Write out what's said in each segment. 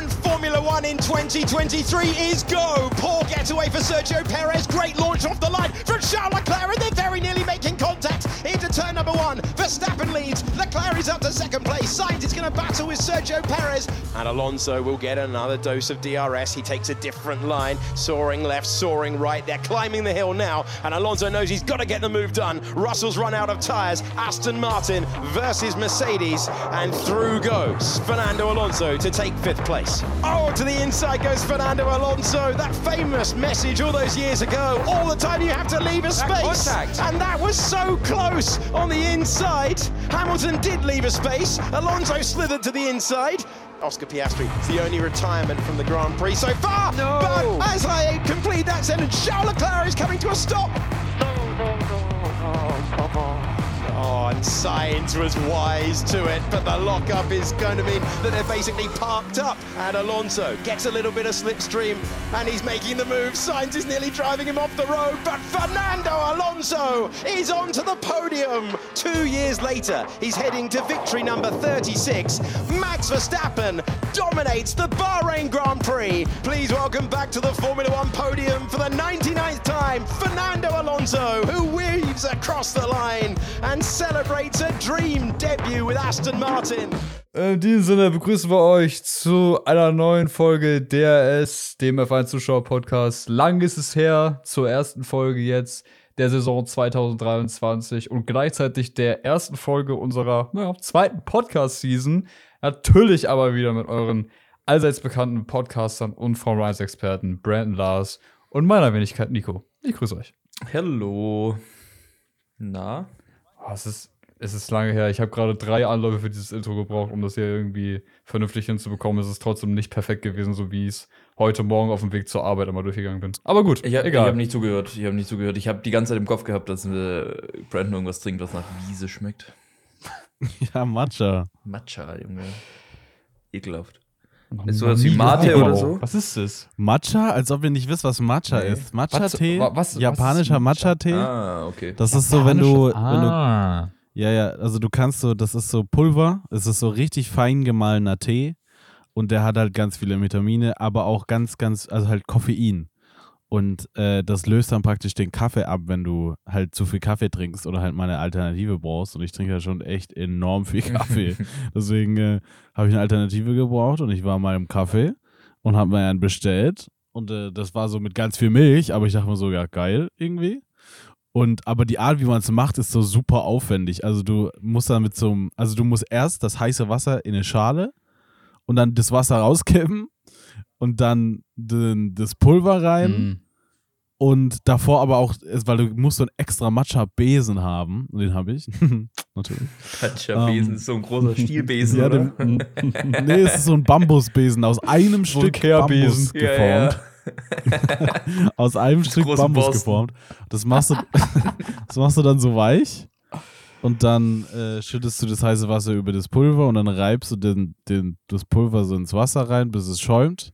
And Formula One in 2023 is go. Poor getaway for Sergio Perez. Great launch off the line from Charles Leclerc, and they're very nearly making contact turn number one. Verstappen leads. Leclerc is up to second place. Sainz is going to battle with Sergio Perez. And Alonso will get another dose of DRS. He takes a different line, soaring left, soaring right. They're climbing the hill now, and Alonso knows he's got to get the move done. Russell's run out of tyres. Aston Martin versus Mercedes, and through goes Fernando Alonso to take fifth place. Oh, to the inside goes Fernando Alonso. That famous message all those years ago. All the time you have to leave a space. And that was so close on the inside. Hamilton did leave a space. Alonso slithered to the inside. Oscar Piastri, it's the only retirement from the Grand Prix so far. No. But as I complete that sentence, Charles Leclerc is coming to a stop. And Sainz was wise to it, but the lockup is going to mean that they're basically parked up. And Alonso gets a little bit of slipstream, and he's making the move. Sainz is nearly driving him off the road, but Fernando Alonso is onto the podium. Two years later, he's heading to victory number 36. Max Verstappen dominates the Bahrain Grand Prix. Please welcome back to the Formula One podium for the 99th time, Fernando Alonso, who weaves across the line and celebrates a dream debut with Aston Martin. In diesem Sinne begrüßen wir euch zu einer neuen Folge DRS, dem F1 Zuschauer Podcast. Lang ist es her zur ersten Folge jetzt der Saison 2023 und gleichzeitig der ersten Folge unserer naja, zweiten Podcast-Season. Natürlich aber wieder mit euren allseits bekannten Podcastern und Formel 1-Experten Brandon Lars und meiner Wenigkeit Nico. Ich grüße euch. Hello. Na? Oh, es, ist, es ist lange her. Ich habe gerade drei Anläufe für dieses Intro gebraucht, um das hier irgendwie vernünftig hinzubekommen. Es ist trotzdem nicht perfekt gewesen, so wie ich es heute Morgen auf dem Weg zur Arbeit einmal durchgegangen bin. Aber gut, Ich, hab- ich egal. habe nicht zugehört. Ich habe nicht zugehört. Ich habe die ganze Zeit im Kopf gehabt, dass äh, Brandon irgendwas trinkt, was nach Wiese schmeckt. Ja, Matcha. Matcha, Junge. Ekelhaft. Ist sowas wie Mate oder so? Was ist das? Matcha, als ob ihr nicht wisst, was Matcha Nee. ist. Matcha-Tee, Was- was- was japanischer? Matcha-Tee. Ah, okay. Das ist so, wenn du, wenn du, Ah. ja, ja, also du kannst so, das ist so Pulver, es ist so richtig fein gemahlener Tee und der hat halt ganz viele Vitamine, aber auch ganz, ganz, also halt Koffein. Und äh, das löst dann praktisch den Kaffee ab, wenn du halt zu viel Kaffee trinkst oder halt mal eine Alternative brauchst. Und ich trinke ja schon echt enorm viel Kaffee. Deswegen äh, habe ich eine Alternative gebraucht und ich war mal im Kaffee und habe mir einen bestellt. Und äh, das war so mit ganz viel Milch, aber ich dachte mir so, ja, geil irgendwie. Und aber die Art, wie man es macht, ist so super aufwendig. Also du musst dann mit so einem, also du musst erst das heiße Wasser in eine Schale und dann das Wasser rauskippen und dann den, das Pulver rein Mhm. und davor aber auch, weil du musst so einen extra Matcha-Besen haben. Und den habe ich. Natürlich. Matcha-Besen Ähm, ist so ein großer Stielbesen, Ja, oder? den, nee, es ist so ein Bambusbesen aus einem So ein Stück Kehrbesen. Bambus geformt. Aus einem Stück Bambus Borsten. geformt. Das machst, du, das machst du dann so weich und dann äh, schüttest du das heiße Wasser über das Pulver und dann reibst du den, den, das Pulver so ins Wasser rein, bis es schäumt.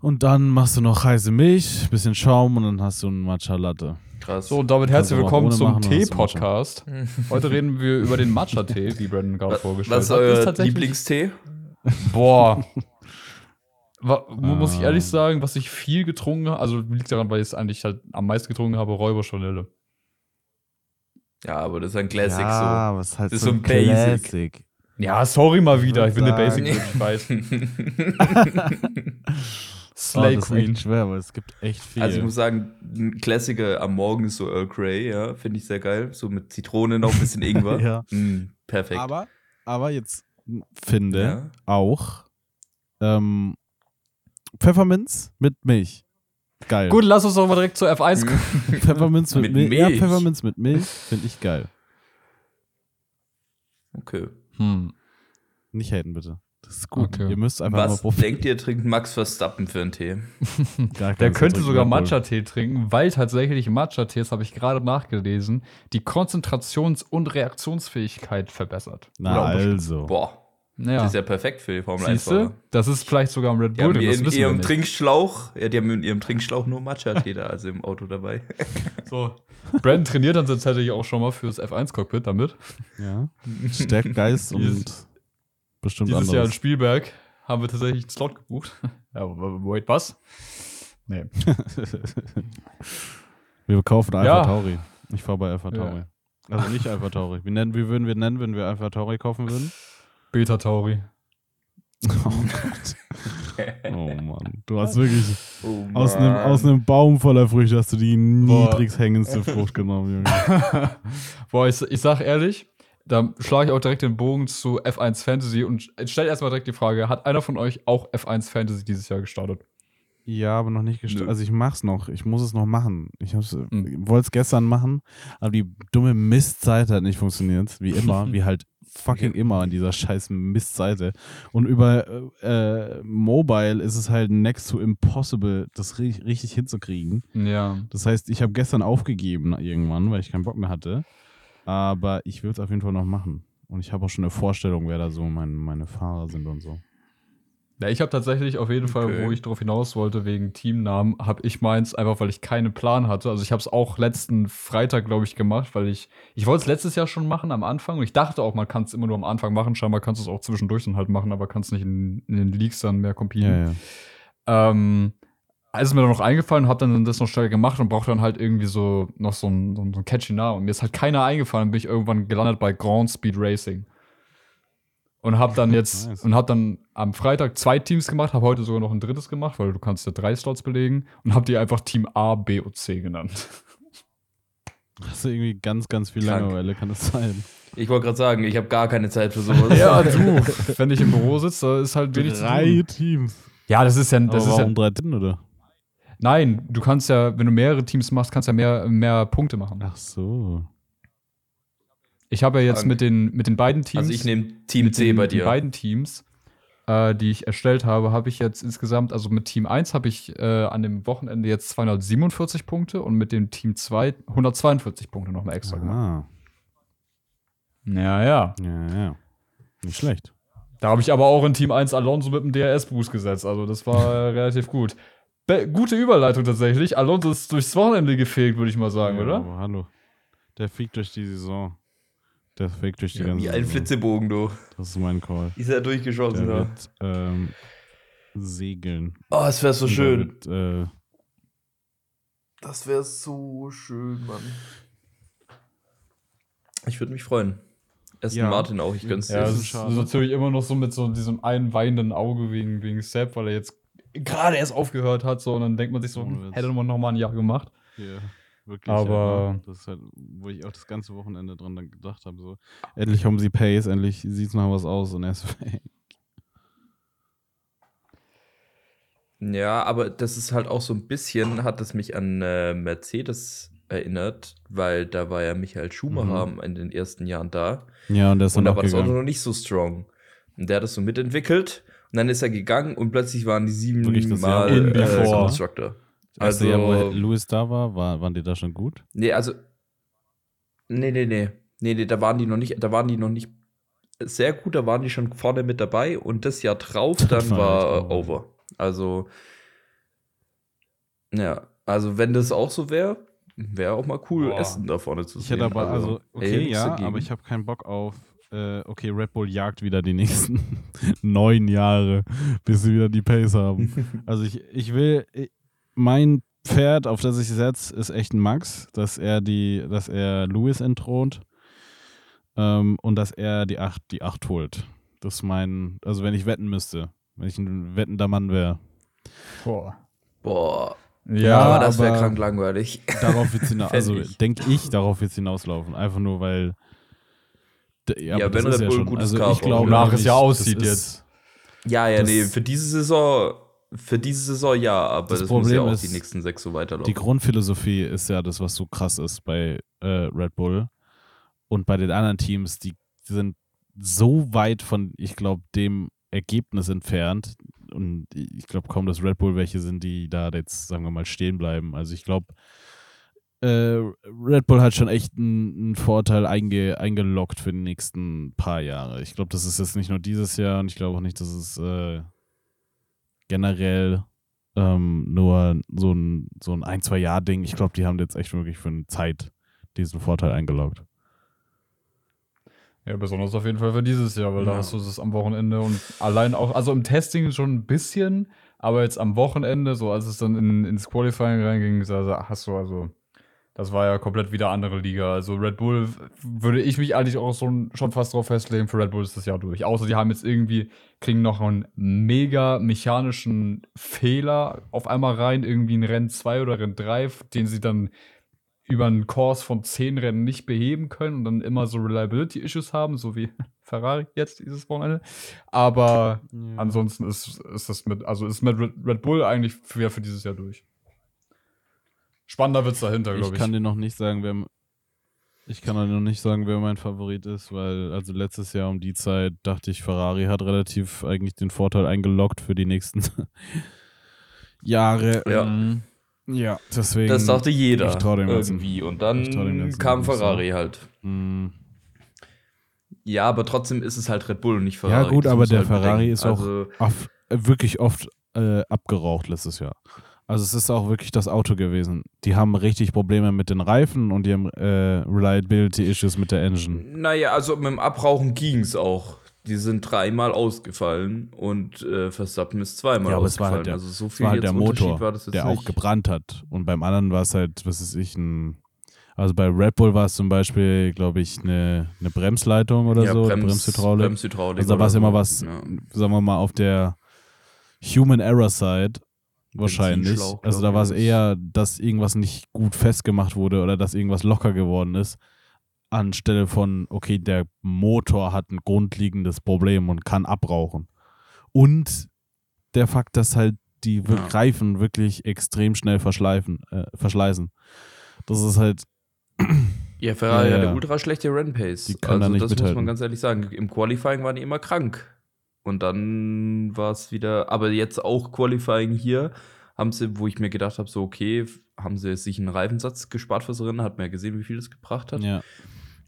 Und dann machst du noch heiße Milch, bisschen Schaum und dann hast du einen Matcha Latte. Krass. So, und damit herzlich willkommen zum Tee-Podcast. Heute reden wir über den Matcha-Tee, wie Brandon gerade vorgestellt Was ist hat. euer tatsächlich- Lieblingstee? Boah. Muss ich ehrlich Ähm. sagen, was ich viel getrunken habe, also liegt daran, weil ich es eigentlich halt am meisten getrunken habe, Räuberschorle. Ja, aber das ist ein Classic ja, aber es ist halt Das ist so so ein Basic. Classic. Ja, sorry mal wieder, ich bin der Basic ich weiß. Oh, Slay ist Queen. echt schwer, weil es gibt echt viel. so. Also ich muss sagen, ein Klassiker am Morgen ist so Earl Grey, ja, finde ich sehr geil. So mit Zitrone noch ein bisschen Ingwer. Ja. Mm, perfekt. aber, aber jetzt finde Ja. auch ähm, Pfefferminz mit Milch. Geil. Gut, lass uns doch mal direkt zur F1 kommen. Pfefferminz mit, Mit Milch. Ja, Milch. Pfefferminz mit Milch finde ich geil. Okay. Hm. Nicht haten, bitte. Das ist gut. Okay. Ihr müsst einfach mal Was probieren. denkt ihr, trinkt Max Verstappen für einen Tee? Der könnte sogar. Matcha-Tee trinken, weil tatsächlich Matcha-Tee, das habe ich gerade nachgelesen, die Konzentrations- und Reaktionsfähigkeit verbessert. Na also. Boah, Ja. das ist ja perfekt für die Formel 1 Siehst du? Das ist vielleicht sogar ein Red Die Bull, haben drin, das in ihrem. Trinkschlauch, ja, die haben in ihrem Trinkschlauch nur Matcha-Tee da, also im Auto dabei. So. Brandon trainiert dann tatsächlich auch schon mal fürs F1-Cockpit damit. Ja. Stärkt Geist und bestimmt Dieses Jahr in anderes. Spielberg haben wir tatsächlich einen Slot gebucht. ja, wait, was? Nee. wir kaufen Alpha Ja. Tauri. Ich fahre bei Alpha Tauri. Also nicht Alpha Tauri. Wie, nennen, wie würden wir nennen, wenn wir Alpha Tauri kaufen würden? Beta Tauri. Oh Gott. Oh Mann. Du hast wirklich Oh, aus einem, aus einem Baum voller Früchte hast du die Boah. niedrigst hängendste Frucht genommen, Junge. Boah, ich, ich sag ehrlich, da schlage ich auch direkt den Bogen zu F1 Fantasy und stell erstmal direkt die Frage: Hat einer von euch auch F1 Fantasy dieses Jahr gestartet? Ja, aber noch nicht gestartet. Also ich mach's noch. Ich muss es noch machen. Ich hab's, Hm. wollte es gestern machen, aber die dumme Mistseite hat nicht funktioniert. Wie immer, wie halt fucking immer an dieser scheiß Mistseite. Und über äh, äh, Mobile ist es halt next to impossible, das ri richtig hinzukriegen. Ja. Das heißt, ich habe gestern aufgegeben irgendwann, weil ich keinen Bock mehr hatte. Aber ich will es auf jeden Fall noch machen. Und ich habe auch schon eine Vorstellung, wer da so mein, meine Fahrer sind und so. Ja, ich habe tatsächlich auf jeden Fall, Okay. wo ich darauf hinaus wollte, wegen Teamnamen, habe ich meins einfach, weil ich keinen Plan hatte. Also ich habe es auch letzten Freitag, glaube ich, gemacht, weil ich, ich wollte es letztes Jahr schon machen am Anfang und ich dachte auch, man kann es immer nur am Anfang machen. Scheinbar kannst du es auch zwischendurch dann halt machen, aber kannst nicht in, in den Leaks dann mehr competen. Ja, ja. Ähm, ist mir dann noch eingefallen, habe dann das noch schnell gemacht und brauchte dann halt irgendwie so noch so ein, so ein, so ein catchy Namen. Und mir ist halt keiner eingefallen, bin ich irgendwann gelandet bei Grand Speed Racing. Und habe dann jetzt Nice. und habe dann am Freitag zwei Teams gemacht, habe heute sogar noch ein drittes gemacht, weil du kannst ja drei Slots belegen und habe die einfach Team A, B und C genannt. Hast du irgendwie ganz, ganz viel Krank. Langeweile, kann das sein? Ich wollte gerade sagen, ich habe gar keine Zeit für sowas. du, wenn ich im Büro sitze, da ist halt wenig zu Drei. Teams. Ja, das ist ja, das aber ist ja warum drei Teams, oder? Nein, du kannst ja, wenn du mehrere Teams machst, kannst du ja mehr, mehr Punkte machen. Ach so. Ich habe ja jetzt Krank. mit den, mit den beiden Teams. Also ich nehme Team mit C den, bei den dir. beiden Teams, äh, die ich erstellt habe, habe ich jetzt insgesamt, also mit Team 1 habe ich äh, an dem Wochenende jetzt 247 Punkte und mit dem Team 2 142 Punkte nochmal extra gemacht. Ah, Ja, ja. ja, ja. Nicht schlecht. Da habe ich aber auch in Team 1 Alonso mit dem DRS-Boost gesetzt. Also das war relativ gut. Be gute Überleitung tatsächlich. Alonso ist durchs Wochenende gefegt, würde ich mal sagen, ja, oder? Aber hallo. Der fliegt durch die Saison. Der fliegt durch die ganze Wie ein Saison. Flitzebogen, du. Das ist mein Call. Ist er durchgeschossen, Der da. wird ähm, segeln. Oh, es wäre so Und der schön. Wird, äh, Das wäre so schön, Mann. Ich würde mich freuen. Aston Ja. Martin auch, ich gönn's dir. Ja, Das es ist ist natürlich immer noch so mit so diesem einen weinenden Auge wegen, wegen Sepp, weil er jetzt gerade erst aufgehört hat, so und dann denkt man sich so, hm, hätte man noch mal ein Jahr gemacht. hier, wirklich. Aber- ja, das ist halt, wo ich auch das ganze Wochenende dran dann gedacht habe. So, endlich haben sie Pace, endlich sieht es nach was aus und er ist weg. Ja, aber das ist halt auch so ein bisschen, hat es mich an äh, Mercedes erinnert, weil da war ja Michael Schumacher in den ersten Jahren da. Ja, und der ist Und da auch war das Auto gegangen. noch nicht so strong. Und der hat das so mitentwickelt. Und dann ist er gegangen und plötzlich waren die sieben das Mal wo- äh. Constructor. Also, ja, wo Also, Louis da war, war, waren die da schon gut? nee, also, nee, nee, nee. Nee, nee, da waren die noch nicht, da waren die noch nicht sehr gut, da waren die schon vorne mit dabei und das Jahr drauf dann war war echt äh, over. Also, ja, also wenn das auch so wäre, wäre auch mal cool, Boah. Essen da vorne zu Ich sehen. hätte aber, also, ey, okay, ja, aber ich habe keinen Bock auf, äh, okay, Red Bull jagt wieder die nächsten neun Jahre, bis sie wieder die Pace haben. also ich, ich will, ich, mein Pferd, auf das ich setze, ist echt ein Max, dass er die, dass er Lewis entthront ähm, und dass er die acht, die acht holt. Das ist mein, also wenn ich wetten müsste, wenn ich ein wettender Mann wäre. Boah. Boah, Ja, aber das wäre krank langweilig. Darauf wird hinaus, also denke ich, darauf wird hinauslaufen. Einfach nur, weil. Ja, aber wenn Red ja Bull schon, gutes also ich glaube, nämlich, es ja aussieht jetzt. Ja, ja, Das- nee, für diese Saison, für diese Saison ja, aber Das das, muss ja Problem auch ist, die nächsten sechs so weiterlaufen. Die Grundphilosophie ist ja das, was so krass ist bei äh, Red Bull. Und bei den anderen Teams, die sind so weit von, ich glaube, dem Ergebnis entfernt. Und ich glaube kaum, dass Red Bull welche sind, die da jetzt, sagen wir mal, stehen bleiben. Also ich glaube, äh, Red Bull hat schon echt einen, Vorteil einge, eingeloggt für die nächsten paar Jahre. Ich glaube, das ist jetzt nicht nur dieses Jahr und ich glaube auch nicht, dass es äh, generell ähm, nur so ein, so ein ein, zwei Jahr Ding. Ich glaube, die haben jetzt echt wirklich für eine Zeit diesen Vorteil eingeloggt. Ja, besonders auf jeden Fall für dieses Jahr, weil da Ja. hast du es am Wochenende und allein auch, also im Testing schon ein bisschen, aber jetzt am Wochenende, so als es dann in, ins Qualifying reinging, also hast du also, das war ja komplett wieder andere Liga. Also Red Bull würde ich mich eigentlich auch so, schon fast drauf festlegen, für Red Bull ist das Jahr durch. Außer die haben jetzt irgendwie, kriegen noch einen mega mechanischen Fehler auf einmal rein, irgendwie in Rennen 2 oder Rennen 3, den sie dann über einen Kurs von 10 Rennen nicht beheben können und dann immer so Reliability-Issues haben, so wie Ferrari jetzt dieses Wochenende. Aber ansonsten ist, ist das mit, also ist mit Red Red Bull eigentlich für, für dieses Jahr durch. Spannender wird's dahinter, Ich glaube ich. kann dir noch nicht sagen, wer. Ich kann dir noch nicht sagen, wer mein Favorit ist, weil also letztes Jahr um die Zeit dachte ich, Ferrari hat relativ eigentlich den Vorteil eingeloggt für die nächsten Jahre. Ja. Mhm. Ja, deswegen. Das dachte jeder ich trau dem Ganzen. irgendwie. Und Ich dann kam. Ferrari halt. Mm, Ja, aber trotzdem ist es halt Red Bull und nicht Ferrari. Ja, gut, Das aber der halt Ferrari bedenken. ist auch Also, oft, wirklich oft äh, abgeraucht letztes Jahr. Also es ist auch wirklich das Auto gewesen. Die haben richtig Probleme mit den Reifen und die haben äh, Reliability-Issues mit der Engine. Naja, also mit dem Abrauchen ging es auch. Die sind dreimal ausgefallen und äh, Verstappen ist zweimal Ja, aber es war ausgefallen. halt der, also so viel war halt der Motor, war das jetzt der nicht. auch gebrannt hat. Und beim anderen war es halt, was ist ich, ein. Also bei Red Bull war es zum Beispiel, glaube ich, eine, eine Bremsleitung oder ja, so, Brems, Bremshydraulik. Bremshydraulik Also da war es immer was, Ja. sagen wir mal, auf der Human Error Side wahrscheinlich. Also da war es eher, dass irgendwas nicht gut festgemacht wurde oder dass irgendwas locker geworden ist, anstelle von, okay, der Motor hat ein grundlegendes Problem und kann abrauchen. Und der Fakt, dass halt die Ja. Reifen wirklich extrem schnell verschleifen, äh, verschleißen. Das ist halt, Ja, Ferrari Ja, hatte ja. ultra schlechte Rennpace. Die da also nicht das muss mithalten. man ganz ehrlich sagen. Im Qualifying waren die immer krank. Und dann war es wieder, aber jetzt auch Qualifying hier, haben sie, wo ich mir gedacht habe, so okay, haben sie sich einen Reifensatz gespart fürs Rennen, hat man ja gesehen, wie viel das gebracht hat. ja,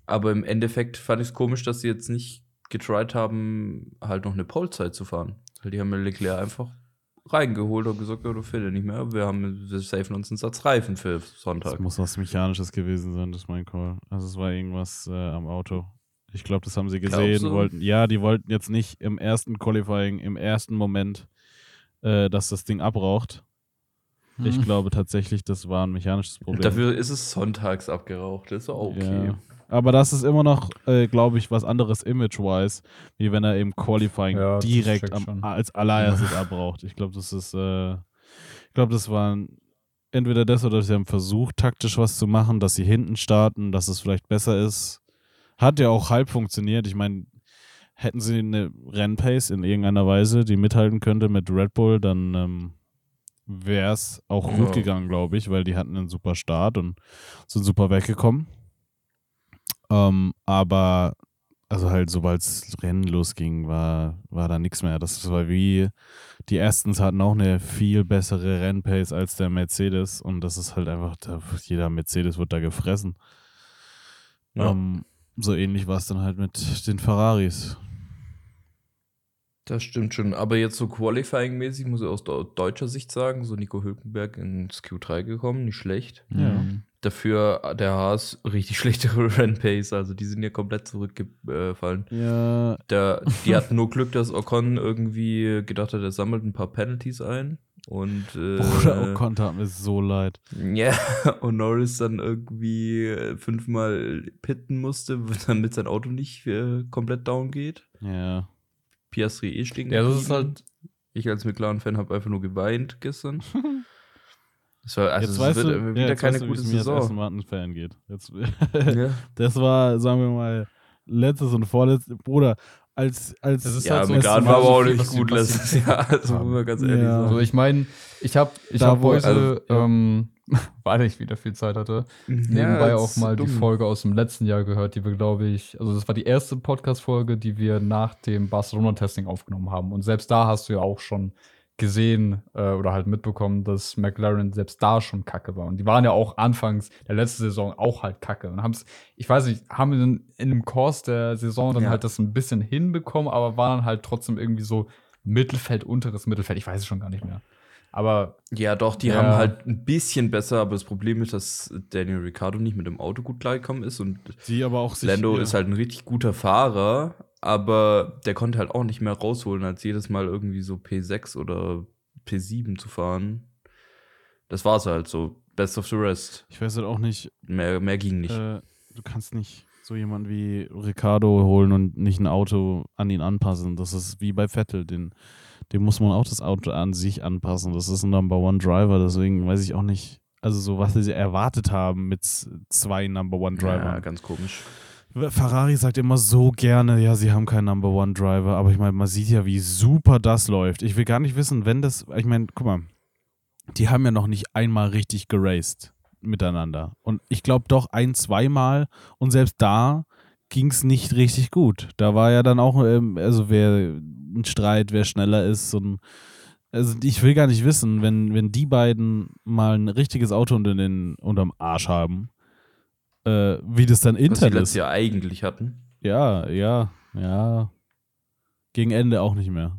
Aber im Endeffekt fand ich es komisch, dass sie jetzt nicht getried haben, halt noch eine Polezeit zu fahren. Weil die haben ja Leclerc einfach reingeholt und gesagt, ja, du fehlt nicht mehr. Wir haben, wir safen uns einen Satz Reifen für Sonntag. Das muss was Mechanisches gewesen sein, das ist mein Call. Also es war irgendwas äh, am Auto. Ich glaube, das haben sie gesehen, wollten. Ja, die wollten jetzt nicht im ersten Qualifying, im ersten Moment, äh, dass das Ding abraucht. Ich Mhm. glaube tatsächlich, das war ein mechanisches Problem. Dafür ist es sonntags abgeraucht. Das ist auch okay. Ja. Aber das ist immer noch, äh, glaube ich, was anderes image-wise, wie wenn er im Qualifying Ja, direkt am, als allererstes abraucht. Ich glaube, das ist, äh, ich glaube, das war ein- entweder das oder sie haben versucht, taktisch was zu machen, dass sie hinten starten, dass es vielleicht besser ist. Hat ja auch halb funktioniert. Ich meine, hätten sie eine Rennpace in irgendeiner Weise, die mithalten könnte mit Red Bull, dann ähm, wäre es auch Ja. gut gegangen, glaube ich, weil die hatten einen super Start und sind super weggekommen. Ähm, aber also halt, sobald das Rennen losging, war, war da nichts mehr. Das war wie, die Erstens hatten auch eine viel bessere Rennpace als der Mercedes und das ist halt einfach, jeder Mercedes wird da gefressen. Ja. Ähm, so ähnlich war es dann halt mit den Ferraris. Das stimmt schon. Aber jetzt so Qualifying-mäßig muss ich aus deu- deutscher Sicht sagen, so Nico Hülkenberg ins Q3 gekommen, nicht schlecht. Ja. Dafür der Haas richtig schlechtere Rennpace, also die sind ja komplett zurückgefallen. Ja, Der, die hatten nur Glück, dass Ocon irgendwie gedacht hat, er sammelt ein paar Penalties ein. Und äh, Bruder Ocon tat mir so leid. Ja, und Norris dann irgendwie äh, fünfmal pitten musste, damit sein Auto nicht äh, komplett down geht. Ja. Piastri eh stehen Ja, das ist halt, Ich als McLaren-Fan habe einfach nur geweint gestern. Das war, also jetzt es weißt wird du, ja, wieder jetzt keine weißt du, gute es mir als Aston Saison. Martin-Fan geht. Jetzt, Ja. das war, sagen wir mal, letztes und vorletztes. Bruder, als, als Das ist ja, halt so, es war aber auch nicht gut letztes Jahr. Also muss man ganz ehrlich Ja. sagen. Also ich meine, ich habe ich Da, hab wo- heute, also, ja. ähm, weil ich wieder viel Zeit hatte, nebenbei das auch ist mal dumm. die Folge aus dem letzten Jahr gehört, die wir, glaube ich, also das war die erste Podcast-Folge, die wir nach dem Barcelona-Testing aufgenommen haben. Und selbst da hast du ja auch schon gesehen äh, oder halt mitbekommen, dass McLaren selbst da schon kacke war. Und die waren ja auch anfangs der letzten Saison auch halt kacke. Und haben's, ich weiß nicht, haben in, in dem Kurs der Saison dann Ja. halt das ein bisschen hinbekommen, aber waren dann halt trotzdem irgendwie so Mittelfeld, unteres Mittelfeld. Ich weiß es schon gar nicht mehr. Aber Ja, doch, die Ja. haben halt ein bisschen besser, aber das Problem ist, dass Daniel Ricciardo nicht mit dem Auto gut klargekommen ist und Die aber auch sich. Lando ja. ist halt ein richtig guter Fahrer, aber der konnte halt auch nicht mehr rausholen, als jedes Mal irgendwie so P6 oder P7 zu fahren. Das war's halt so. Best of the rest. Ich weiß halt auch nicht, Mehr, mehr ging nicht. Äh, du kannst nicht so jemanden wie Ricardo holen und nicht ein Auto an ihn anpassen. Das ist wie bei Vettel. Den, dem muss man auch das Auto an sich anpassen. Das ist ein Number One Driver. Deswegen weiß ich auch nicht, also so was sie erwartet haben mit zwei Number One ja, Drivern. ganz komisch. Ferrari sagt immer so gerne, ja, sie haben keinen Number One Driver, aber ich meine, man sieht ja, wie super das läuft. Ich will gar nicht wissen, wenn das, ich meine, guck mal, die haben ja noch nicht einmal richtig geraced miteinander. Und ich glaube doch ein, zweimal und selbst da ging es nicht richtig gut. Da war ja dann auch, ähm, also wer ein Streit, wer schneller ist und also ich will gar nicht wissen, wenn, wenn die beiden mal ein richtiges Auto unter den, unterm Arsch haben, äh, wie das dann Was sie intern letztes ist. Jahr eigentlich hatten. Ja, ja, ja. Gegen Ende auch nicht mehr.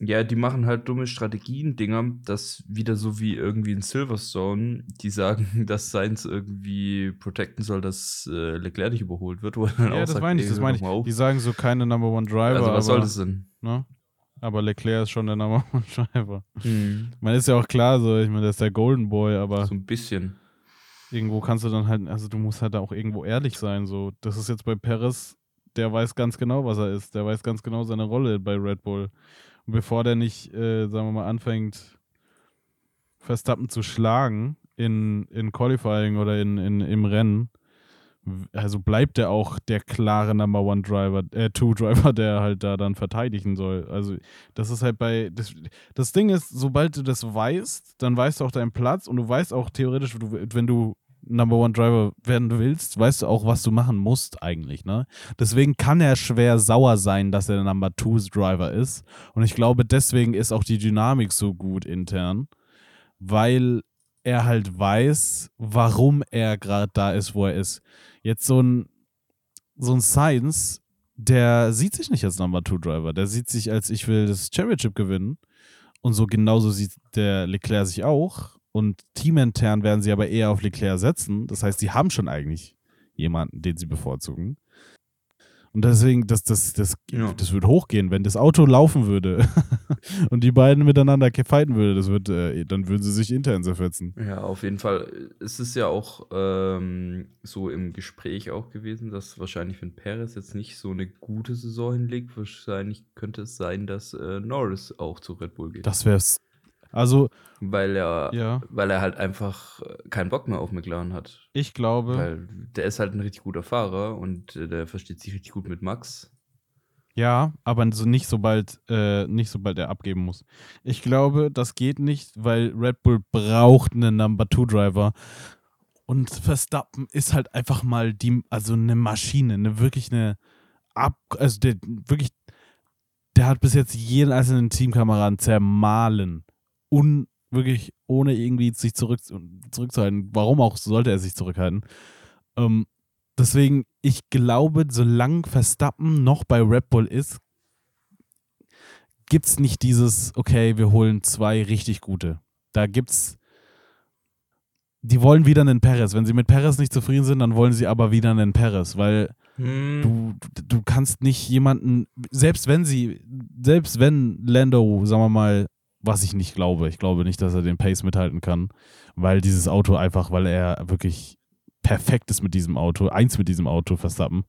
Ja, die machen halt dumme Strategien, Dinger, das wieder so wie irgendwie in Silverstone, die sagen, dass Sainz irgendwie protecten soll, dass äh, Leclerc nicht überholt wird. Wo er dann Ja, auch das sagt, meine ich, das meine ich. auf. Die sagen so keine Number One Driver. Also, was soll aber, das denn? Ne? Aber Leclerc ist schon der Number One Driver. Man ist ja auch klar, so, ich meine, der ist der Golden Boy, aber So ein bisschen. Irgendwo kannst du dann halt, also du musst halt auch irgendwo ehrlich sein. So, das ist jetzt bei Perez, der weiß ganz genau, was er ist. Der weiß ganz genau seine Rolle bei Red Bull. Und bevor der nicht, äh, sagen wir mal, anfängt, Verstappen zu schlagen in, in Qualifying oder in, in, im Rennen, also bleibt er auch der klare Number One Driver, äh, Two Driver, der halt da dann verteidigen soll. Also das ist halt bei, das, das Ding ist, sobald du das weißt, dann weißt du auch deinen Platz und du weißt auch theoretisch, du, wenn du Number One Driver werden willst, weißt du auch, was du machen musst eigentlich, ne? Deswegen kann er schwer sauer sein, dass er der Number Two Driver ist. Und ich glaube, deswegen ist auch die Dynamik so gut intern, weil er halt weiß, warum er gerade da ist, wo er ist. Jetzt so ein, so ein Science, der sieht sich nicht als Number Two Driver, der sieht sich als ich will das Championship gewinnen. Und so genauso sieht der Leclerc sich auch. Und teamintern werden sie aber eher auf Leclerc setzen. Das heißt, sie haben schon eigentlich jemanden, den sie bevorzugen. Und deswegen, das, das, das, Ja. das wird hochgehen, wenn das Auto laufen würde und die beiden miteinander fighten würde, das wird, äh, dann würden sie sich intern zerfetzen. Ja, auf jeden Fall. Es ist ja auch ähm, so im Gespräch auch gewesen, dass wahrscheinlich, wenn Perez jetzt nicht so eine gute Saison hinlegt, wahrscheinlich könnte es sein, dass äh, Norris auch zu Red Bull geht. Das wär's. Also, weil er, ja, weil er halt einfach keinen Bock mehr auf McLaren hat. ich glaube, Weil der ist halt ein richtig guter Fahrer und äh, der versteht sich richtig gut mit Max. Ja, aber so nicht sobald, äh, nicht sobald er abgeben muss. Ich glaube, das geht nicht, weil Red Bull braucht einen Number Two Driver. Und Verstappen ist halt einfach mal die, also eine Maschine, eine wirklich eine ab, also der wirklich, der hat bis jetzt jeden einzelnen Teamkameraden zermahlen. Un, wirklich ohne irgendwie sich zurück, zurückzuhalten. Warum auch sollte er sich zurückhalten? Ähm, deswegen, ich glaube, solange Verstappen noch bei Red Bull ist, gibt es nicht dieses, okay, wir holen zwei richtig gute. Da gibt's. Die wollen wieder einen Perez. Wenn sie mit Perez nicht zufrieden sind, dann wollen sie aber wieder einen Perez, weil Hm. du, du, du kannst nicht jemanden, selbst wenn sie, selbst wenn Lando, sagen wir mal, was ich nicht glaube, ich glaube nicht, dass er den Pace mithalten kann, weil dieses Auto einfach, weil er wirklich perfekt ist mit diesem Auto, eins mit diesem Auto, Verstappen.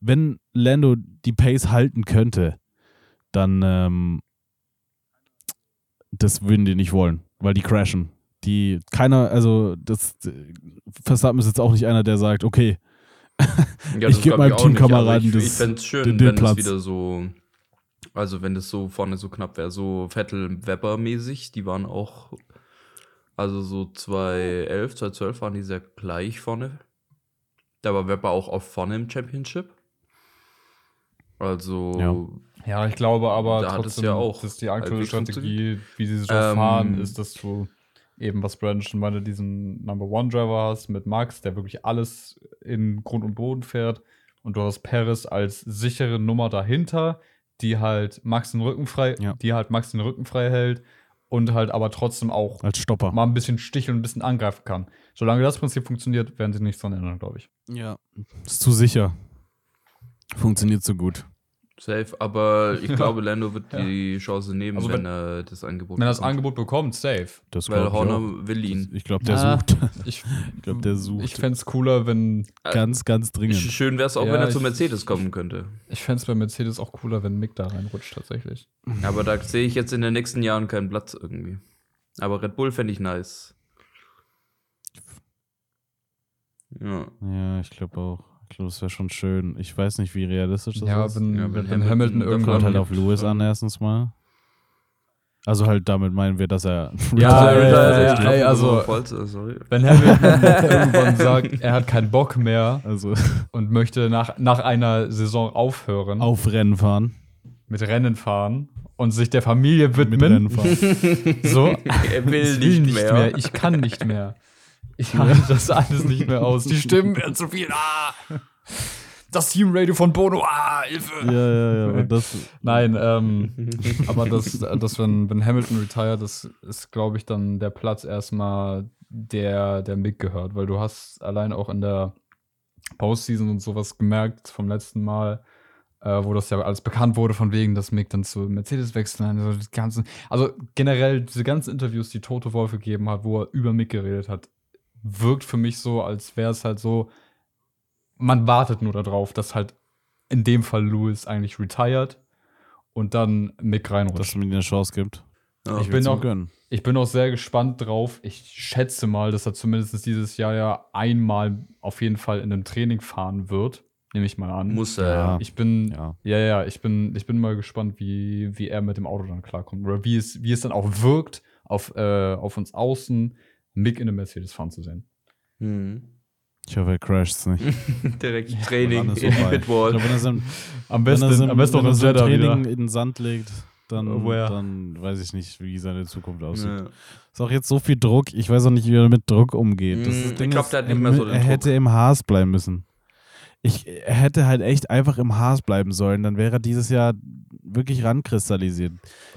Wenn Lando die Pace halten könnte, dann ähm, das würden die nicht wollen, weil die crashen. Die, keiner, also das Verstappen ist jetzt auch nicht einer, der sagt, okay, Ja, Ich das geb glaub meinem Teamkameraden Ich, ich fände es schön, den- den wenn Platz. es wieder so, also wenn das so vorne so knapp wäre, so Vettel-Weber-mäßig, die waren auch, also so 2011, 2012 waren die sehr gleich vorne. Da war Weber auch oft vorne im Championship. Also, Ja. Ja, ich glaube aber Da hat es trotzdem, ja auch dass die aktuelle Strategie, wie sie sich Ähm, fahren, ist, dass du eben, was Brandon schon meinte, diesen Number One Driver hast mit Max, der wirklich alles in Grund und Boden fährt. Und du hast Perez als sichere Nummer dahinter, die halt Max den Rücken frei, Ja. die halt Max den Rücken frei hält und halt aber trotzdem auch Als Stopper. mal ein bisschen sticheln und ein bisschen angreifen kann. Solange das Prinzip funktioniert, werden sie nichts dran ändern, glaube ich. Ja. Ist zu sicher. Funktioniert so gut. Safe, aber ich glaube, Lando wird Ja. die Chance nehmen, Also wenn, wenn- er das Angebot Wenn er das bekommt. Angebot bekommt, safe. Das Weil Horner will ihn. Ich glaube, der Ah, sucht. Ich, Ich glaube, der sucht. ich fände es cooler, wenn. ganz, ganz dringend. Schön wäre es auch, Ja, wenn er zu ich- Mercedes kommen könnte. Ich fände es bei Mercedes auch cooler, wenn Mick da reinrutscht, tatsächlich. Aber da sehe ich jetzt in den nächsten Jahren keinen Platz irgendwie. Aber Red Bull fände ich nice. Ja. Ja, ich glaube auch. Glaube, das wäre schon schön. Ich weiß nicht, wie realistisch das Ja, ist. wenn, Ja, wenn, wenn Hamilton Hamilton irgendwann. Kommt halt Ja, auf Lewis an, erstens mal. Also halt damit meinen wir, dass er. Ja, Also, ja, also, ja, ey, also-. Wenn Hamilton irgendwann sagt, er hat keinen Bock mehr Also und möchte nach, nach einer Saison aufhören auf Rennen fahren. mit Rennen fahren und sich der Familie Mit widmen, Rennen fahren. so, Er will ich nicht mehr. Ich kann nicht mehr. Ich halte das alles nicht mehr aus. Die Stimmen werden zu viel. Ah! Das Teamradio von Bono. Ah, Hilfe. ja, ja, ja. Das, Nein, ähm, aber das, das wenn, wenn Hamilton retired, das ist, glaube ich, dann der Platz erstmal, der, der Mick gehört, weil du hast allein auch in der Postseason und sowas gemerkt vom letzten Mal, äh, wo das ja alles bekannt wurde, von wegen, dass Mick dann zu Mercedes wechseln, also die ganzen, also generell diese ganzen Interviews, die Toto Wolf gegeben hat, wo er über Mick geredet hat, wirkt für mich so, als wäre es halt so, man wartet nur darauf, dass halt in dem Fall Lewis eigentlich retired und dann Mick dass reinrutscht. es mir eine Chance gibt. Ja. Ich bin ihm auch- gönnen. Ich bin auch sehr gespannt drauf. Ich schätze mal, dass er zumindest dieses Jahr ja einmal auf jeden Fall in einem Training fahren wird. Nehme ich mal an. Muss er. Ja. Ja. Ich bin, Ja. ja, ja, ich bin, ich bin mal gespannt, wie, wie er mit dem Auto dann klarkommt. Oder wie es, wie es dann auch wirkt, auf, äh, auf uns außen, Mick in einem Mercedes fahren zu sehen. Mhm. Ich hoffe, er crasht nicht. Direkt Training in die. Pitwall. Wenn er Am besten, ein- am besten wenn auch er im Training wieder. in den Sand legt, dann, Woher? dann weiß ich nicht, wie seine Zukunft aussieht. Ja. Ist auch jetzt so viel Druck. Ich weiß auch nicht, wie er mit Druck umgeht. Das Mm, ist- ich Ding glaub, ist, der hat nicht er mehr so den Er Druck. hätte im Haas bleiben müssen. Ich, hätte halt echt einfach im Haas bleiben sollen. Dann wäre er dieses Jahr wirklich rankristallisiert.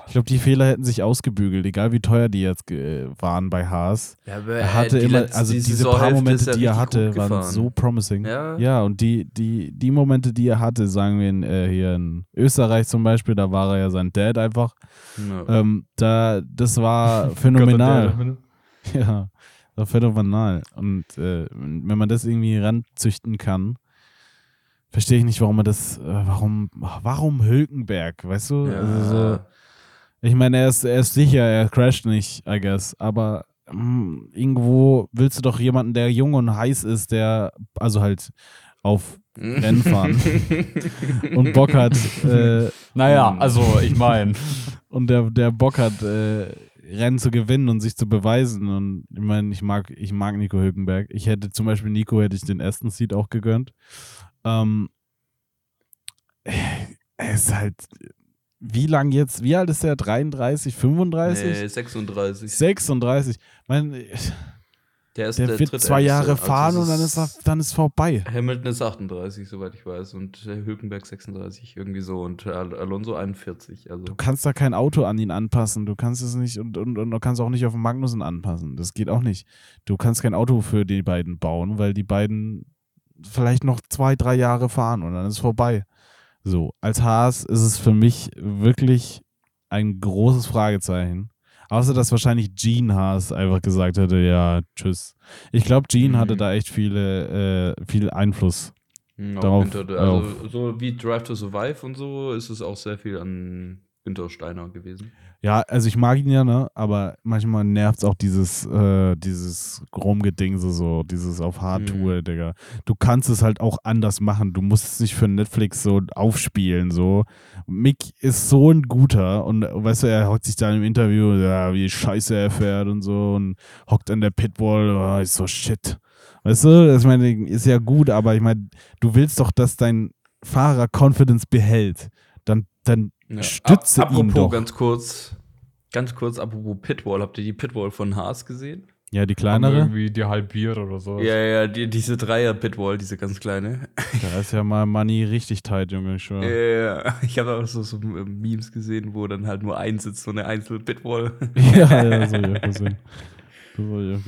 Ich glaube, die Fehler hätten sich ausgebügelt, egal wie teuer die jetzt äh, waren bei Haas. Ja, Er hatte die immer, also die diese paar Momente, er die er hatte, waren so promising. Ja. Ja, und die, die, die Momente, die er hatte, sagen wir in, äh, hier in Österreich zum Beispiel, da war er ja sein Dad einfach. Ja. Ähm, da, das war phänomenal. Ja, das war phänomenal. Und äh, wenn man das irgendwie ranzüchten kann, verstehe ich nicht, warum man das, äh, warum, warum Hülkenberg, weißt du? Ja. Also so, ich meine, er ist, er ist sicher, er crasht nicht, I guess, aber mh, irgendwo willst du doch jemanden, der jung und heiß ist, der, also halt auf Rennen fahren und Bock hat, äh, Naja, Hm. also ich meine, und der, der Bock hat, äh, Rennen zu gewinnen und sich zu beweisen. Und ich meine, ich mag, ich mag Nico Hülkenberg. Ich hätte zum Beispiel Nico hätte ich den ersten Seed auch gegönnt. Ähm, er ist halt, wie lang jetzt, wie alt ist er? 33, 35? Nee, 36. 36. Mein, Der, ist der, der wird zwei Jahre Älteste. fahren Also und dann es ist, er, dann ist vorbei. Hamilton ist 38, soweit ich weiß, und äh, Hülkenberg 36, irgendwie so, und Al Alonso 41. Also. Du kannst da kein Auto an ihn anpassen. Du kannst es nicht und, und, und du kannst auch nicht auf den Magnussen anpassen. Das geht auch nicht. Du kannst kein Auto für die beiden bauen, weil die beiden vielleicht noch zwei, drei Jahre fahren und dann ist es vorbei. So, als Haas ist es für mich wirklich ein großes Fragezeichen. Außer, dass wahrscheinlich Gene Haas einfach gesagt hätte, ja, tschüss. Ich glaube, Gene Mhm. hatte da echt viele, äh, viel Einfluss. Mhm, Darauf- Günther, also so wie Drive to Survive und so ist es auch sehr viel an Günther Steiner gewesen. Ja, also ich mag ihn ja, ne? Aber manchmal nervt es auch dieses, äh, dieses Rumgedingse so, dieses auf Hardtour, Mhm. Digga. Du kannst es halt auch anders machen. Du musst es nicht für Netflix so aufspielen, so. Mick ist so ein guter und weißt du, er hockt sich da im Interview, ja, wie scheiße er fährt und so und hockt an der Pitwall, oh, ist so shit. Weißt du, das meine ich, ist ja gut, aber ich meine, du willst doch, dass dein Fahrer Confidence behält. Dann, dann stütze Ap ihn apropos doch. ganz kurz, ganz kurz, apropos Pitwall, habt ihr die Pitwall von Haas gesehen? Ja, die kleinere. irgendwie die halbiert oder so. Ja, ja, die, diese Dreier-Pitwall, diese ganz kleine. Da ist ja mal Money richtig tight, Junge. Ich Ja, schwör. ja. Ich habe auch so, so Memes gesehen, wo dann halt nur ein sitzt, so eine Einzel-Pitwall. Ja, ja, soll ich auch gesehen.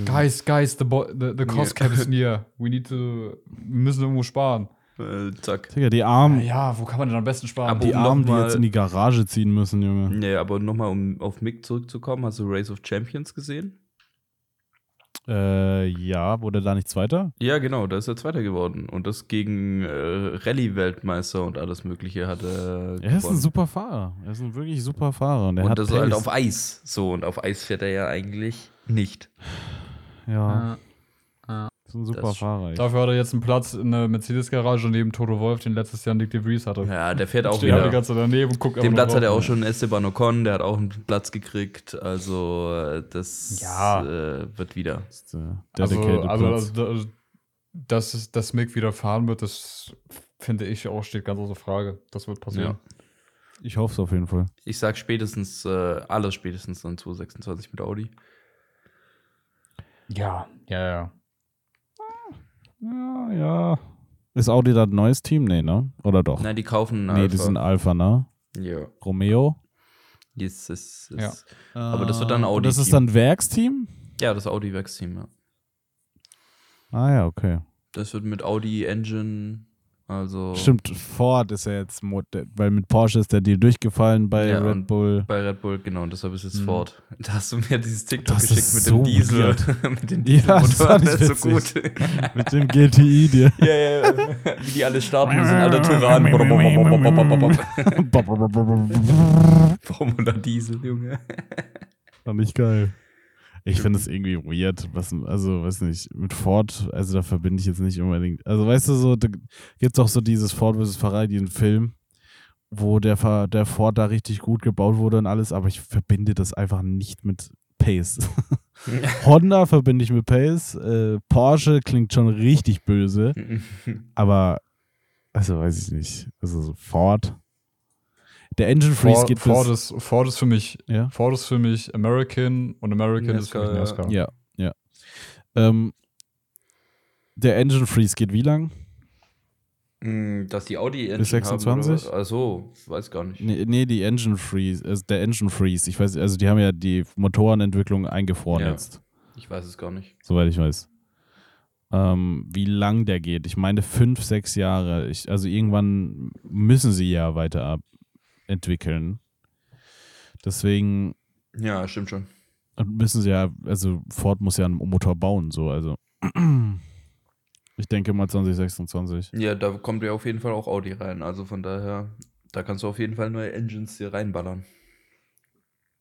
Guys, guys, the, the, the cost cap is near. We need to. Wir müssen irgendwo sparen. Äh, zack. Digga, die Armen, Ja, wo kann man denn am besten sparen? Aber- die um Armen, die jetzt in die Garage ziehen müssen, Junge. Nee, aber nochmal, um auf Mick zurückzukommen, hast du Race of Champions gesehen? Äh, ja, wurde da nicht Zweiter? Ja, genau, da ist er Zweiter geworden. Und das gegen äh, Rallye-Weltmeister und alles Mögliche hat er Er ist ein super Fahrer. Er ist ein wirklich super Fahrer. Und, er Und hat das halt Pace. auf Eis. So, und auf Eis fährt er ja eigentlich nicht. Ja, Ja. Ist ein super Das- Fahrer. ey. Dafür hat er jetzt einen Platz in der Mercedes-Garage neben Toto Wolf, den letztes Jahr Nick de Vries hatte. Ja, der fährt auch Steht halt die wieder. ganze daneben und guckt Den Platz hat er auch schon Esteban Ocon, der hat auch einen Platz gekriegt. Also, äh, das Ja. äh, wird wieder. Das ist, Also, dedicated also, also da- dass, dass Mick wieder fahren wird, das finde ich auch, steht ganz außer Frage. Das wird passieren. ich hoffe es auf jeden Fall. Ich sag spätestens, äh, alles spätestens dann 2026 mit Audi. Ja, ja, ja. Ja, ja. Ist Audi da ein neues Team? Nee, ne? Oder doch? Nein, die kaufen nee, die sind Alpha, ne? Ja. Romeo. Yes, yes, Ja. yes. Aber das wird dann Audi. und Das ist dann Werksteam? Ja, das Audi-Werksteam, ja. Ah ja, okay. Das wird mit Audi Engine, also Stimmt, Ford ist ja jetzt, weil mit Porsche ist der Deal durchgefallen bei Ja, Red Bull. bei Red Bull, genau, und deshalb ist jetzt Mhm. Ford. Da hast du mir dieses TikTok Das geschickt mit so dem Diesel. mit den Ja, das Dieselmotoren, fand ich das so gut. Mit dem GTI dir. ja, ja, wie die alle starten, sind alle Turan. Formula Diesel, Junge. Fand ich geil. Ich finde es irgendwie weird, was, also, weiß nicht, mit Ford, also da verbinde ich jetzt nicht unbedingt. Also, weißt du, so, da gibt es auch so dieses Ford vs. Ferrari, den Film, wo der, der Ford da richtig gut gebaut wurde und alles, aber ich verbinde das einfach nicht mit Pace. Honda verbinde ich mit Pace, äh, Porsche klingt schon richtig böse, aber, also, weiß ich nicht. Also, so Ford. Der Engine Freeze Ford, geht Ford, bis, ist, Ford ist für mich ja? Ford ist für mich American und American ist für mich NASCAR. Ja, ja. Ähm, der Engine Freeze geht wie lang? Mm, Dass die Audi Engine Bis 26? Haben, also, weiß gar nicht. Nee, nee, die Engine Freeze, also der Engine Freeze. Ich weiß, also die haben ja die Motorenentwicklung eingefroren Ja. jetzt, Ich weiß es gar nicht. soweit ich weiß. Ähm, wie lang der geht? Ich meine fünf, sechs Jahre. Ich, also irgendwann müssen sie ja weiter ab entwickeln. Deswegen Ja, stimmt schon. müssen sie ja, also Ford muss ja einen Motor bauen, so, also. Ich denke mal 2026. Ja, da kommt ja auf jeden Fall auch Audi rein. Also von daher, da kannst du auf jeden Fall neue Engines hier reinballern.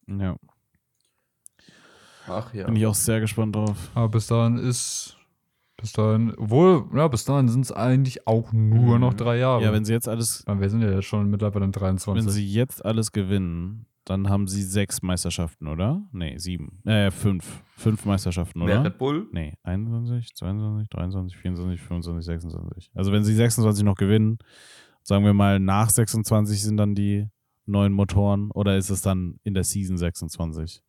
Ja. Ach ja. Bin ich auch sehr gespannt drauf. Aber bis dahin ist. Bis dahin, obwohl, ja, bis dahin sind es eigentlich auch nur Mhm. noch drei Jahre. Ja, wenn sie jetzt alles, Weil wir sind ja jetzt schon mittlerweile in wenn 23. sie jetzt alles gewinnen, dann haben sie sechs Meisterschaften, oder? Nee, sieben. Äh, fünf. Fünf Meisterschaften, Wer oder? Red Bull? Nee, 21, 22, 23, 24, 25, 26. Also wenn sie 26 noch gewinnen, sagen wir mal nach 26 sind dann die neuen Motoren oder ist es dann in der Season 26?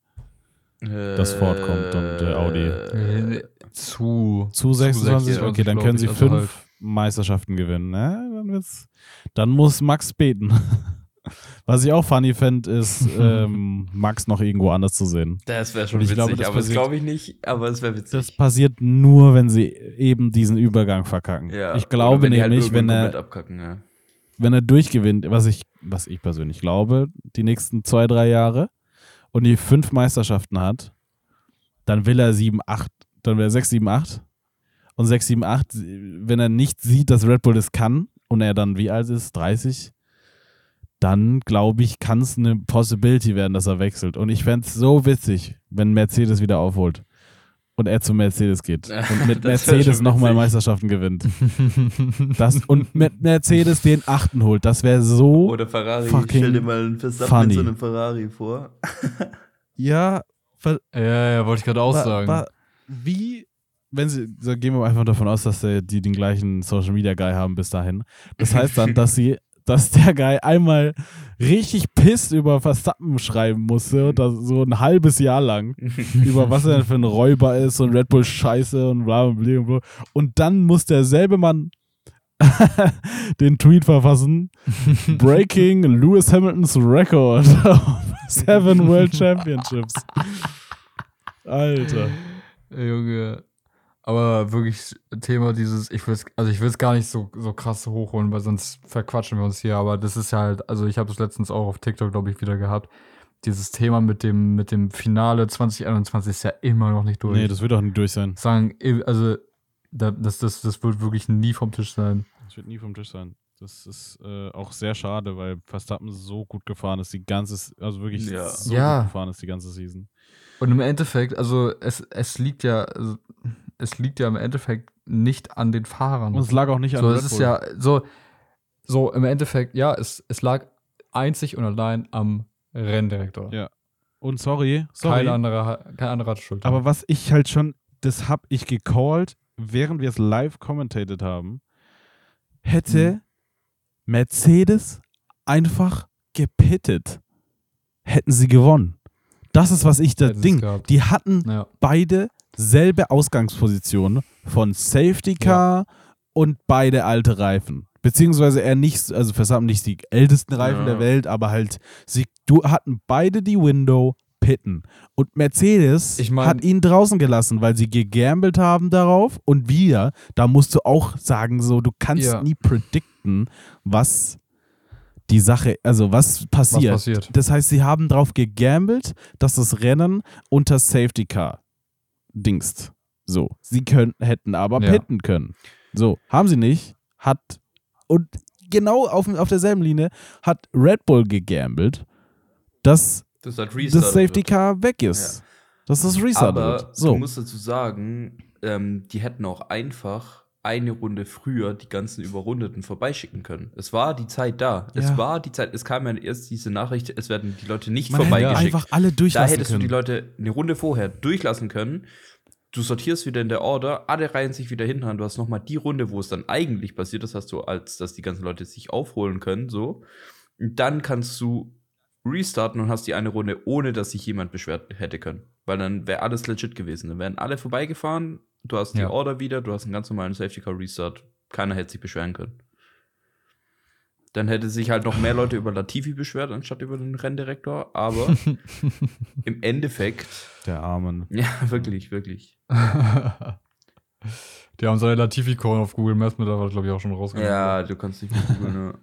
Das Ford kommt und der Audi. Äh, zu. Zu 26? 26, okay, dann können sie also fünf halt. Meisterschaften gewinnen. Ne? Dann, wird's, dann muss Max beten. Was ich auch funny fände, ist, ähm, Max noch irgendwo anders zu sehen. Das wäre schon ich witzig, glaube, das aber das passiert- glaube ich nicht, aber es wäre witzig. Das passiert nur, wenn sie eben diesen Übergang verkacken. ja. Ich glaube wenn halt nämlich, wenn irgendwann er, abkacken, ja. wenn er durchgewinnt, was ich, was ich persönlich glaube, die nächsten zwei, drei Jahre und die fünf Meisterschaften hat, dann will er 7, 8, dann er 6, 7, 8 und 6, 7, 8, wenn er nicht sieht, dass Red Bull das kann und er dann wie alt ist, 30, dann glaube ich, kann es eine Possibility werden, dass er wechselt. Und ich fände es so witzig, wenn Mercedes wieder aufholt und er zu Mercedes geht und mit Das Mercedes nochmal. Meisterschaften gewinnt. Das, und mit Mercedes den achten holt, das wäre so. Oder Ferrari, fucking stell dir mal einen Verstappen funny. mit so einem Ferrari vor. ja, Ja, ja, wollte ich gerade auch wa- sagen. wa- wie, wenn sie, so gehen wir einfach davon aus, dass die den gleichen Social Media Guy haben bis dahin. Das heißt dann, dass sie dass der Guy einmal richtig pisst über Verstappen schreiben musste, und das so ein halbes Jahr lang, über was er für ein Räuber ist und Red Bull Scheiße und bla bla bla. bla. Und dann muss derselbe Mann den Tweet verfassen. Breaking Lewis Hamiltons Record of Seven World Championships. Alter. Junge. Aber wirklich Thema dieses, ich will es, also ich will es gar nicht so, so krass hochholen, weil sonst verquatschen wir uns hier. Aber das ist ja halt, also ich habe es letztens auch auf TikTok, glaube ich, wieder gehabt. Dieses Thema mit dem, mit dem Finale 2021 ist ja immer noch nicht durch. Nee, das wird doch nicht durch sein. Sagen, also da, das, das, das wird wirklich nie vom Tisch sein. Das wird nie vom Tisch sein. Das ist äh, auch sehr schade, weil Verstappen so gut gefahren ist, die ganze, also wirklich Ja. so Ja. gut gefahren ist die ganze Season. Und im Endeffekt, also es, es liegt ja, also, es liegt ja im Endeffekt nicht an den Fahrern. Und es lag auch nicht an so, Red es ist Bull. ja so, so im Endeffekt, ja, es, es lag einzig und allein am Renndirektor. Ja. Und sorry, sorry. Kein anderer, kein anderer hat Schuld. Aber was ich halt schon, das hab ich gecallt, während wir es live commentated haben, hätte Mhm. Mercedes einfach gepittet. Hätten sie gewonnen. Das ist, was ich das Hätten Ding. Die hatten ja. beide selbe Ausgangsposition von Safety Car und beide alte Reifen. Beziehungsweise er nicht, also Verstappen nicht die ältesten Reifen Ja. der Welt, aber halt, sie du, hatten beide die Window pitten. Und Mercedes Ich mein- hat ihn draußen gelassen, weil sie gegambelt haben darauf. Und wir, da musst du auch sagen, so, du kannst Ja. nie predikten, was die Sache, also was passiert. Was passiert? Das heißt, sie haben darauf gegambelt, dass das Rennen unter Safety Car dingst. So. Sie können, hätten aber Ja. pitten können. So. Haben sie nicht. Hat. Und genau auf, auf derselben Linie hat Red Bull gegambelt, dass Das das Safety wird. Car weg ist. Dass das Restart Aber wird. So. du musst dazu sagen, ähm, die hätten auch einfach eine Runde früher die ganzen Überrundeten vorbeischicken können. Es war die Zeit da. Ja. Es war die Zeit, es kam ja erst diese Nachricht, es werden die Leute nicht Man hätte vorbeigeschickt. einfach alle Da durchlassen hättest können. du die Leute eine Runde vorher durchlassen können. Du sortierst wieder in der Order, alle reihen sich wieder hinten an. Du hast nochmal die Runde, wo es dann eigentlich passiert ist, hast du, als dass die ganzen Leute sich aufholen können, so. Und dann kannst du restarten und hast die eine Runde, ohne dass sich jemand beschwert hätte können. Weil dann wäre alles legit gewesen. Dann wären alle vorbeigefahren, du hast die Ja. Order wieder, du hast einen ganz normalen Safety Car Restart. Keiner hätte sich beschweren können. Dann hätte sich halt noch mehr Leute über Latifi beschwert, anstatt über den Renndirektor. Aber im Endeffekt, Der Armen. ja, wirklich, wirklich. Die haben seine Latifi-Korn auf Google Maps mittlerweile, glaube ich, auch schon rausgenommen. Ja, du kannst nicht mehr googeln. Ne?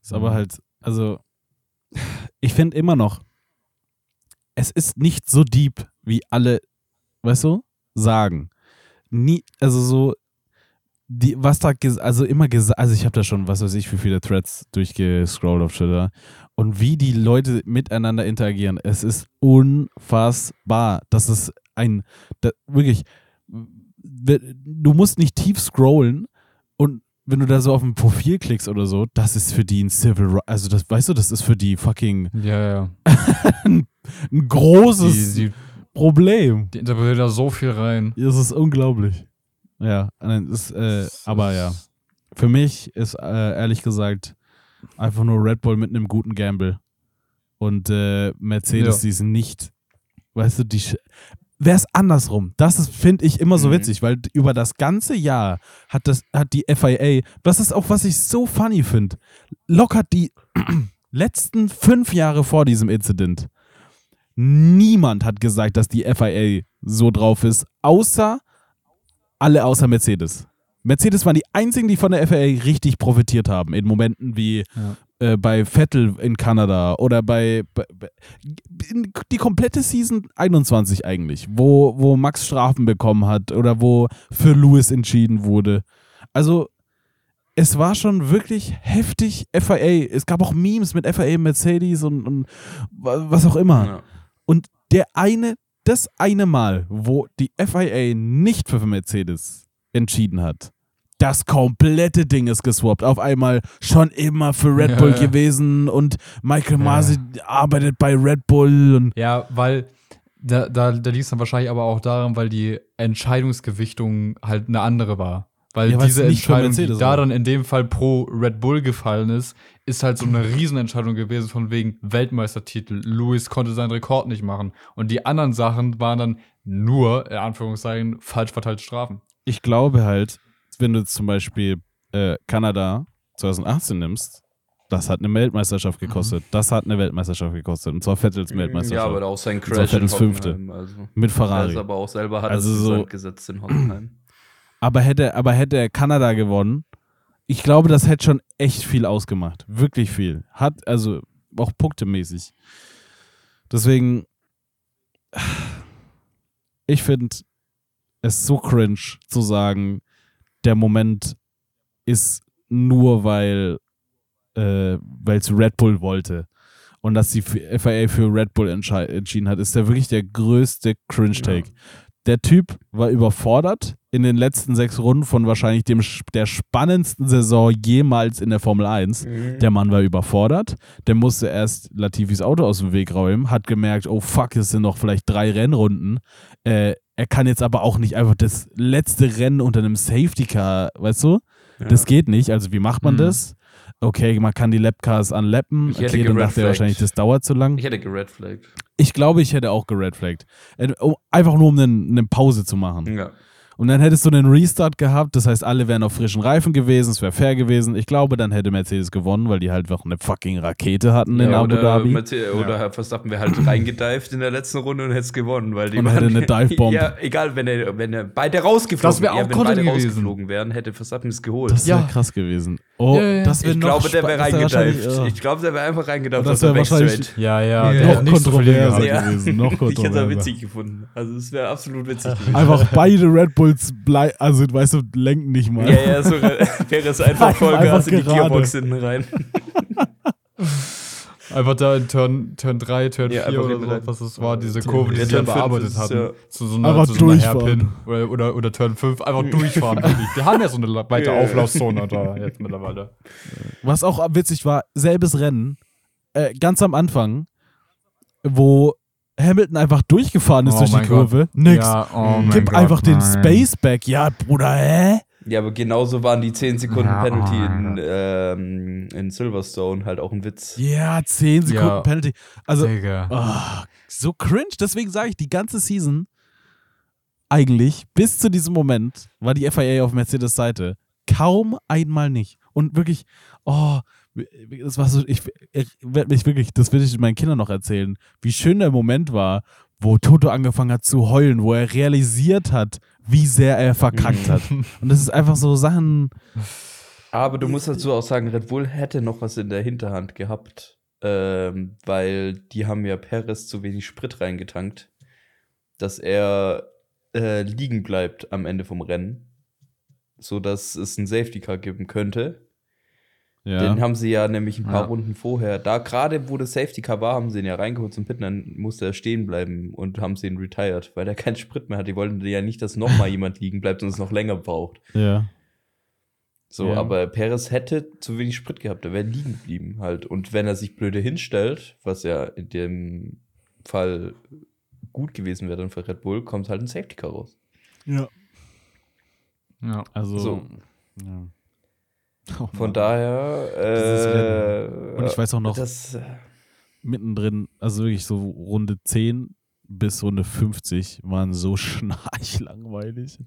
Ist aber halt, also, ich finde immer noch, es ist nicht so deep, wie alle, weißt du, sagen. Nie, also so, die, was da, also immer gesagt, also ich habe da schon, was weiß ich, wie viele Threads durchgescrollt auf Twitter und wie die Leute miteinander interagieren, es ist unfassbar. Das ist ein, da, wirklich, du musst nicht tief scrollen und wenn du da so auf ein Profil klickst oder so, das ist für die ein Civil Ri- also das, weißt du, das ist für die fucking Ja, ja. ein, ein großes Die, die, Problem. die interpretieren da so viel rein. Das ist unglaublich. Ja, nein, das, äh, aber ja. Für mich ist äh, ehrlich gesagt einfach nur Red Bull mit einem guten Gamble. Und äh, Mercedes, Ja. die sind nicht, weißt du, die wäre es andersrum. Das ist, finde ich, immer so Mhm. witzig, weil über das ganze Jahr hat das, hat die FIA, das ist auch, was ich so funny finde, lockert die letzten fünf Jahre vor diesem Incident. Niemand hat gesagt, dass die FIA so drauf ist, außer alle außer Mercedes. Mercedes waren die einzigen, die von der FIA richtig profitiert haben, in Momenten wie Ja. äh, bei Vettel in Kanada oder bei, bei, bei in die komplette Season 21 eigentlich, wo, wo Max Strafen bekommen hat oder wo für Lewis entschieden wurde. Also es war schon wirklich heftig FIA. Es gab auch Memes mit FIA, Mercedes und, und wa- was auch immer. Ja. Und der eine, das eine Mal, wo die FIA nicht für Mercedes entschieden hat, das komplette Ding ist geswappt. Auf einmal schon immer für Red Ja, Bull ja. gewesen und Michael Ja. Masi arbeitet bei Red Bull und Ja, weil da, da, da liegt es dann wahrscheinlich aber auch daran, weil die Entscheidungsgewichtung halt eine andere war. Weil Ja, diese Entscheidung, die da dann in dem Fall pro Red Bull gefallen ist, ist halt so eine Riesenentscheidung gewesen von wegen Weltmeistertitel. Lewis konnte seinen Rekord nicht machen. Und die anderen Sachen waren dann nur, in Anführungszeichen, falsch verteilte Strafen. Ich glaube halt, wenn du zum Beispiel äh, Kanada 2018 nimmst, das hat eine Weltmeisterschaft gekostet. Das hat eine Weltmeisterschaft gekostet. Und zwar Vettels Ja, Weltmeisterschaft. aber auch sein Und zwar Crash in Vettels Fünfte. Also. mit Er Ferrari. ist aber auch selber hat Also er so- so gesetzt in Hockenheim. Aber hätte, aber hätte Kanada gewonnen, ich glaube, das hätte schon echt viel ausgemacht. Wirklich viel. Hat, also auch punktemäßig. Deswegen, ich finde es so cringe zu sagen, der Moment ist nur, weil äh, es Red Bull wollte. Und dass die FIA für Red Bull entschieden hat, ist ja wirklich der größte Cringe-Take. Der Typ war überfordert in den letzten sechs Runden von wahrscheinlich dem, der spannendsten Saison jemals in der Formel 1. Der Mann war überfordert. Der musste erst Latifis Auto aus dem Weg räumen, hat gemerkt, oh fuck, es sind noch vielleicht drei Rennrunden. Äh, er kann jetzt aber auch nicht einfach das letzte Rennen unter einem Safety Car, weißt du? Das geht nicht. Also, wie macht man Mhm. das? Okay, man kann die Lapcars anlappen. Ich hätte Okay, dann dachte er wahrscheinlich, das dauert zu lang. Ich hätte geredflaggt. Ich glaube, ich hätte auch geredflaggt. Äh, Einfach nur, um einen- eine Pause zu machen. Ja. Und dann hättest du einen Restart gehabt, das heißt, alle wären auf frischen Reifen gewesen, es wäre fair gewesen. Ich glaube, dann hätte Mercedes gewonnen, weil die halt auch eine fucking Rakete hatten in ja, Abu oder, Dhabi. Mercedes, oder Herr Verstappen wäre halt reingedived in der letzten Runde und hätte es gewonnen, weil die Und waren- hätte eine Divebomb. Ja, egal, wenn er, wenn er beide rausgeflogen Das wär auch ja, wenn beide gewesen. rausgeflogen wären, hätte Verstappen es geholt. Das wäre Ja. krass gewesen. Oh, Ja, ja, ja. das wäre ich noch glaube, der wäre reingedived. ja. Ich glaube, der wäre einfach reingedived. Und das aus dem wär wahrscheinlich-. Ja, ja, Ja. der noch kontroverser gewesen. Noch ich hätte es kontroverser. witzig gefunden. Also, es wäre absolut witzig gewesen. Einfach beide Red Bulls blei also weißt du, lenken nicht mal. Ja, ja, so wäre es einfach Vollgas in die gerade. Gearbox hinten rein. Einfach da in Turn, Turn 3, Turn Ja, 4 einfach oder so, was das war, diese Kurve, die sie fünf bearbeitet ist hatten. ja. Zu so einer, Einfach zu so einer durchfahren. Hairpin. Oder, oder, oder Turn 5, einfach durchfahren. Die haben ja so eine weite. Auflaufzone da jetzt mittlerweile. Was auch witzig war, selbes Rennen, äh, ganz am Anfang, wo Hamilton einfach durchgefahren ist Oh durch die mein Gott. Kurve. Nix. Ja, oh Gib Gott, einfach den nein. Space back. Ja, Bruder, hä? Ja, aber genauso waren die 10 Sekunden Ja, Penalty oh, in, ähm, in Silverstone halt auch ein Witz. Ja, 10 Sekunden Ja. Penalty. Also, ah, so cringe. Deswegen sage ich, die ganze Season, eigentlich, bis zu diesem Moment, war die FIA auf Mercedes Seite. Kaum einmal nicht. Und wirklich, oh, das war so, ich, ich werde mich wirklich, das will ich meinen Kindern noch erzählen, wie schön der Moment war, wo Toto angefangen hat zu heulen, wo er realisiert hat, wie sehr er verkackt hat. Und das ist einfach so Sachen, Aber du musst dazu auch sagen, Red Bull hätte noch was in der Hinterhand gehabt, ähm, weil die haben ja Perez zu wenig Sprit reingetankt, dass er äh, liegen bleibt am Ende vom Rennen, sodass es ein Safety Car geben könnte. Ja. Den haben sie ja nämlich ein paar Ja. Runden vorher, da gerade wo das Safety Car war, haben sie ihn ja reingeholt zum Pitten, dann musste er stehen bleiben und haben sie ihn retired, weil er keinen Sprit mehr hat. Die wollten ja nicht, dass nochmal jemand liegen bleibt und es noch länger braucht. ja. So, Ja. aber Perez hätte zu wenig Sprit gehabt, er wäre liegen geblieben halt. Und wenn er sich blöde hinstellt, was ja in dem Fall gut gewesen wäre dann für Red Bull, kommt halt ein Safety Car raus. Ja. Ja. Also, So. ja. Oh Von daher, äh, Und ich weiß auch noch- das, äh, mittendrin, also wirklich so Runde 10 bis Runde 50 waren so schnarchlangweilig.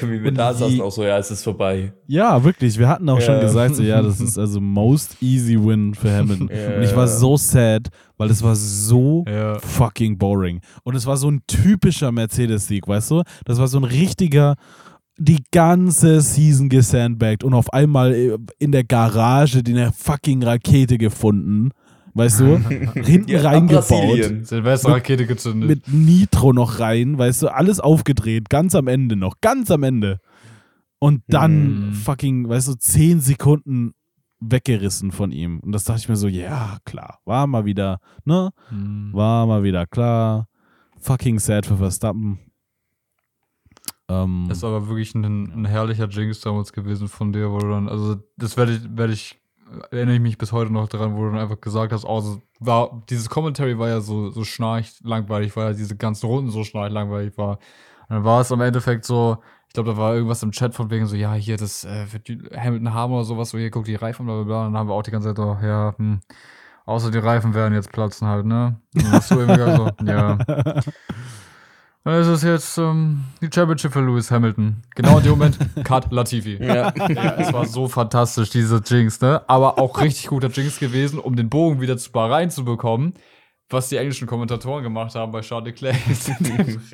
wie wir Und da saßen, auch so, ja, es ist vorbei. Ja, wirklich. Wir hatten auch schon Ja. gesagt, so, ja, das ist also most easy win für Hamilton. Ja. Und ich war so sad, weil es war so Ja. fucking boring. Und es war so ein typischer Mercedes-Sieg, weißt du? Das war so ein richtiger, die ganze Season gesandbagged und auf einmal äh, in der Garage die eine fucking Rakete gefunden, weißt du? Hinten Ja, reingebaut. Silvesterrakete gezündet. mit Nitro noch rein, weißt du, alles aufgedreht, ganz am Ende noch, ganz am Ende. Und dann Mm. fucking, weißt du, zehn Sekunden weggerissen von ihm. Und das dachte ich mir so, ja, klar, war mal wieder, ne? Hm. War mal wieder klar. Fucking sad für Verstappen. Ähm, Das ist aber wirklich ein, ein herrlicher Jinx damals gewesen von dir, wo du dann, also das werde ich, werde ich, erinnere ich mich bis heute noch daran, wo du dann einfach gesagt hast, oh, so, war, dieses Commentary war ja so, so schnarch langweilig, weil ja diese ganzen Runden so schnarch langweilig war. Und dann war es im Endeffekt so, ich glaube, da war irgendwas im Chat von wegen so, ja, hier, das äh, wird Hamilton haben oder sowas, so hier, guck die Reifen, bla bla bla. Und dann haben wir auch die ganze Zeit so, ja, hm, außer die Reifen werden jetzt platzen halt, ne? Und dann hast du irgendwie so, ja. Dann ist es jetzt ähm, die Championship für Lewis Hamilton. Genau in dem Moment, Cut Latifi. Ja. Ja, es war so fantastisch, diese Jinx, ne? Aber auch richtig guter Jinx gewesen, um den Bogen wieder zu Bahrain zu bekommen, was die englischen Kommentatoren gemacht haben bei Charles Leclerc.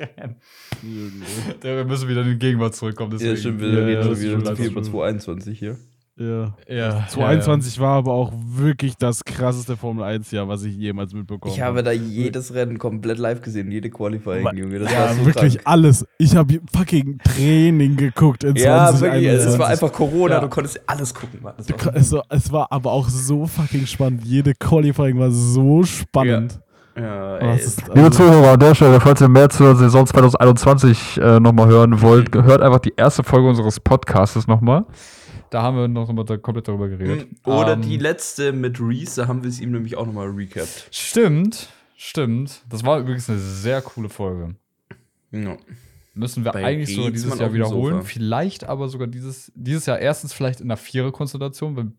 Ja, wir müssen wieder in die Gegenwart zurückkommen. Ja, Deswegen. stimmt, wir Ja, reden ja, schon das ist wieder zu viel über schon. 221 hier. Ja. ja, 2021 war aber auch wirklich das krasseste Formel 1-Jahr, was ich jemals mitbekommen Ich habe da jedes Rennen komplett live gesehen, jede Qualifying, Aber- Junge. Das ja, war so wirklich krank. alles. Ich habe fucking Training geguckt in Ja, 2021. wirklich. Es war einfach Corona, Ja. du konntest alles gucken, Mann. War Es war, es war aber auch so fucking spannend. Jede Qualifying war so spannend. ja, ey, Liebe also- Zuhörer an der Stelle, falls ihr mehr zur Saison 2021 äh, nochmal hören wollt, hört einfach die erste Folge unseres Podcasts nochmal. Da haben wir noch mal da komplett darüber geredet. Oder Ähm, die letzte mit Reese, da haben wir es ihm nämlich auch nochmal recapped. Stimmt, stimmt. Das war übrigens eine sehr coole Folge. Ja. Müssen wir Bei eigentlich sogar Reeds dieses Jahr wiederholen. Sofa. Vielleicht aber sogar dieses, dieses Jahr erstens vielleicht in einer Vierer-Konstellation, weil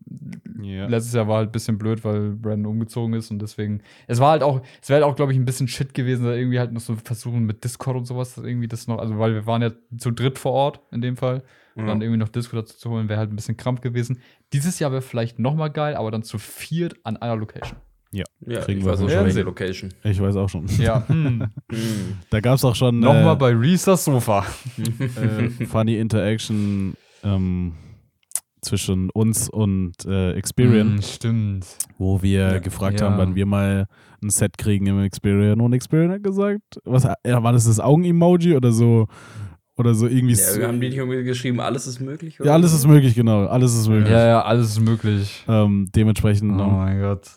Ja. letztes Jahr war halt ein bisschen blöd, weil Brandon umgezogen ist und deswegen. Es war halt auch, es wäre halt auch, glaube ich, ein bisschen Shit gewesen, da irgendwie halt noch so versuchen mit Discord und sowas, dass irgendwie das noch, also weil wir waren ja zu dritt vor Ort in dem Fall. Und Ja. dann irgendwie noch Discord dazu zu holen, wäre halt ein bisschen krampf gewesen. Dieses Jahr wäre vielleicht noch mal geil, aber dann zu viert an einer Location. Ja, Kriegen ich wir weiß auch hin. schon. Location. Ich weiß auch schon. Ja. hm. Da gab es auch schon Nochmal äh, bei Reese das Sofa. äh, funny Interaction ähm, zwischen uns und äh, Experian, Hm, stimmt. wo wir Ja. gefragt Ja. haben, wann wir mal ein Set kriegen im Experian. Und Experian hat gesagt, was ja, war das das Augen-Emoji oder so? Oder so irgendwie. Ja, wir haben die nicht irgendwie geschrieben, alles ist möglich. ja, alles ist möglich, genau. Alles ist möglich. Ja, ja, alles ist möglich. Ähm, dementsprechend. Oh mein Gott.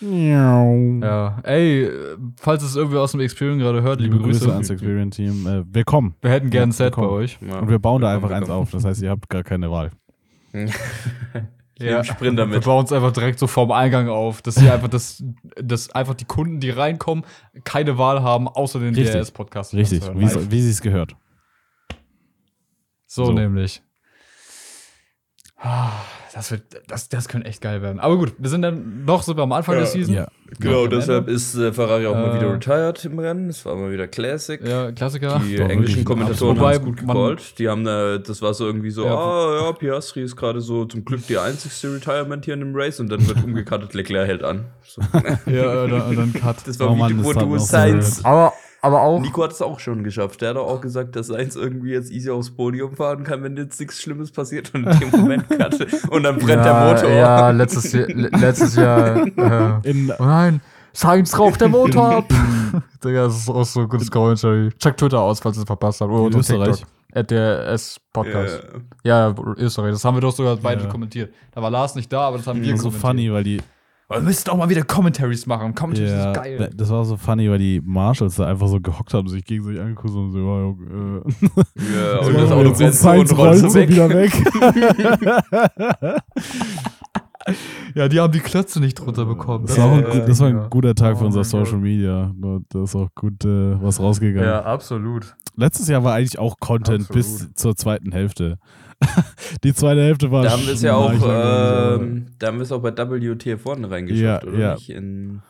Ja. Ey, falls es irgendwie aus dem Experience gerade hört, Liebe Grüße ans Experian-Team. Äh, willkommen. Wir hätten gern ein Set bei euch. Ja. Und wir bauen da einfach eins auf. Das heißt, ihr habt gar keine Wahl. Ja. Sprinter Wir mit. bauen es einfach direkt so vorm Eingang auf, dass sie einfach das, dass einfach die Kunden, die reinkommen, keine Wahl haben, außer den Richtig. DRS-Podcast. Richtig, wie es- wie sie es gehört. So, So. nämlich. Ah, Das, wird, das, das könnte echt geil werden. Aber gut, wir sind dann noch so am Anfang Ja. der Season. Ja. Genau, Am deshalb Ende. ist äh, Ferrari auch mal Äh, wieder retired im Rennen. Es war mal wieder Classic. Ja, Klassiker. Die Doch, englischen Kommentatoren haben es gut gecallt. Die haben da, das war so irgendwie so, Ja. ah ja, Piastri ist gerade so zum Glück die einzigste Retirement hier in dem Race und dann wird umgekattet, Leclerc hält an. So. Ja, und dann Cut. Das war Oh wie Mann, du so Sainz. Aber, aber auch. Nico hat es auch schon geschafft. Der hat auch gesagt, dass Sainz irgendwie jetzt easy aufs Podium fahren kann, wenn jetzt nichts Schlimmes passiert und in dem Moment cutte. Und dann brennt der Motor. Ja, letztes Jahr. le- Letztes Jahr äh, In, oh nein, Science raucht der Motor ab. Digga, das ist auch so ein gutes Commentary. Check Twitter aus, falls ihr es verpasst habt. Oder Österreich? TikTok. At der S-Podcast. Ja. Ja, Österreich. Das haben wir doch sogar beide Ja. kommentiert. Da war Lars nicht da, aber das haben wir so kommentiert. funny, weil die. Wir müssten auch mal wieder Commentaries machen. Commentaries Ja, ist geil. das war so funny, weil die Marshals da einfach so gehockt haben, sich gegenseitig angeguckt und so, ja, äh, Ja, so, und das Auto so brennt so und rollt so wieder weg. Ja, die haben die Klötze nicht drunter bekommen. Das war, auch ein, das war ein ja. guter Tag für Oh unser mein Social Media. Da ist auch gut äh, was rausgegangen. Ja, absolut. Letztes Jahr war eigentlich auch Content Absolut. bis zur zweiten Hälfte. die zweite Hälfte war Da haben wir es ja auch, ähm, da haben wir es auch bei WTF vorne reingeschafft, Ja, oder ja. nicht? In,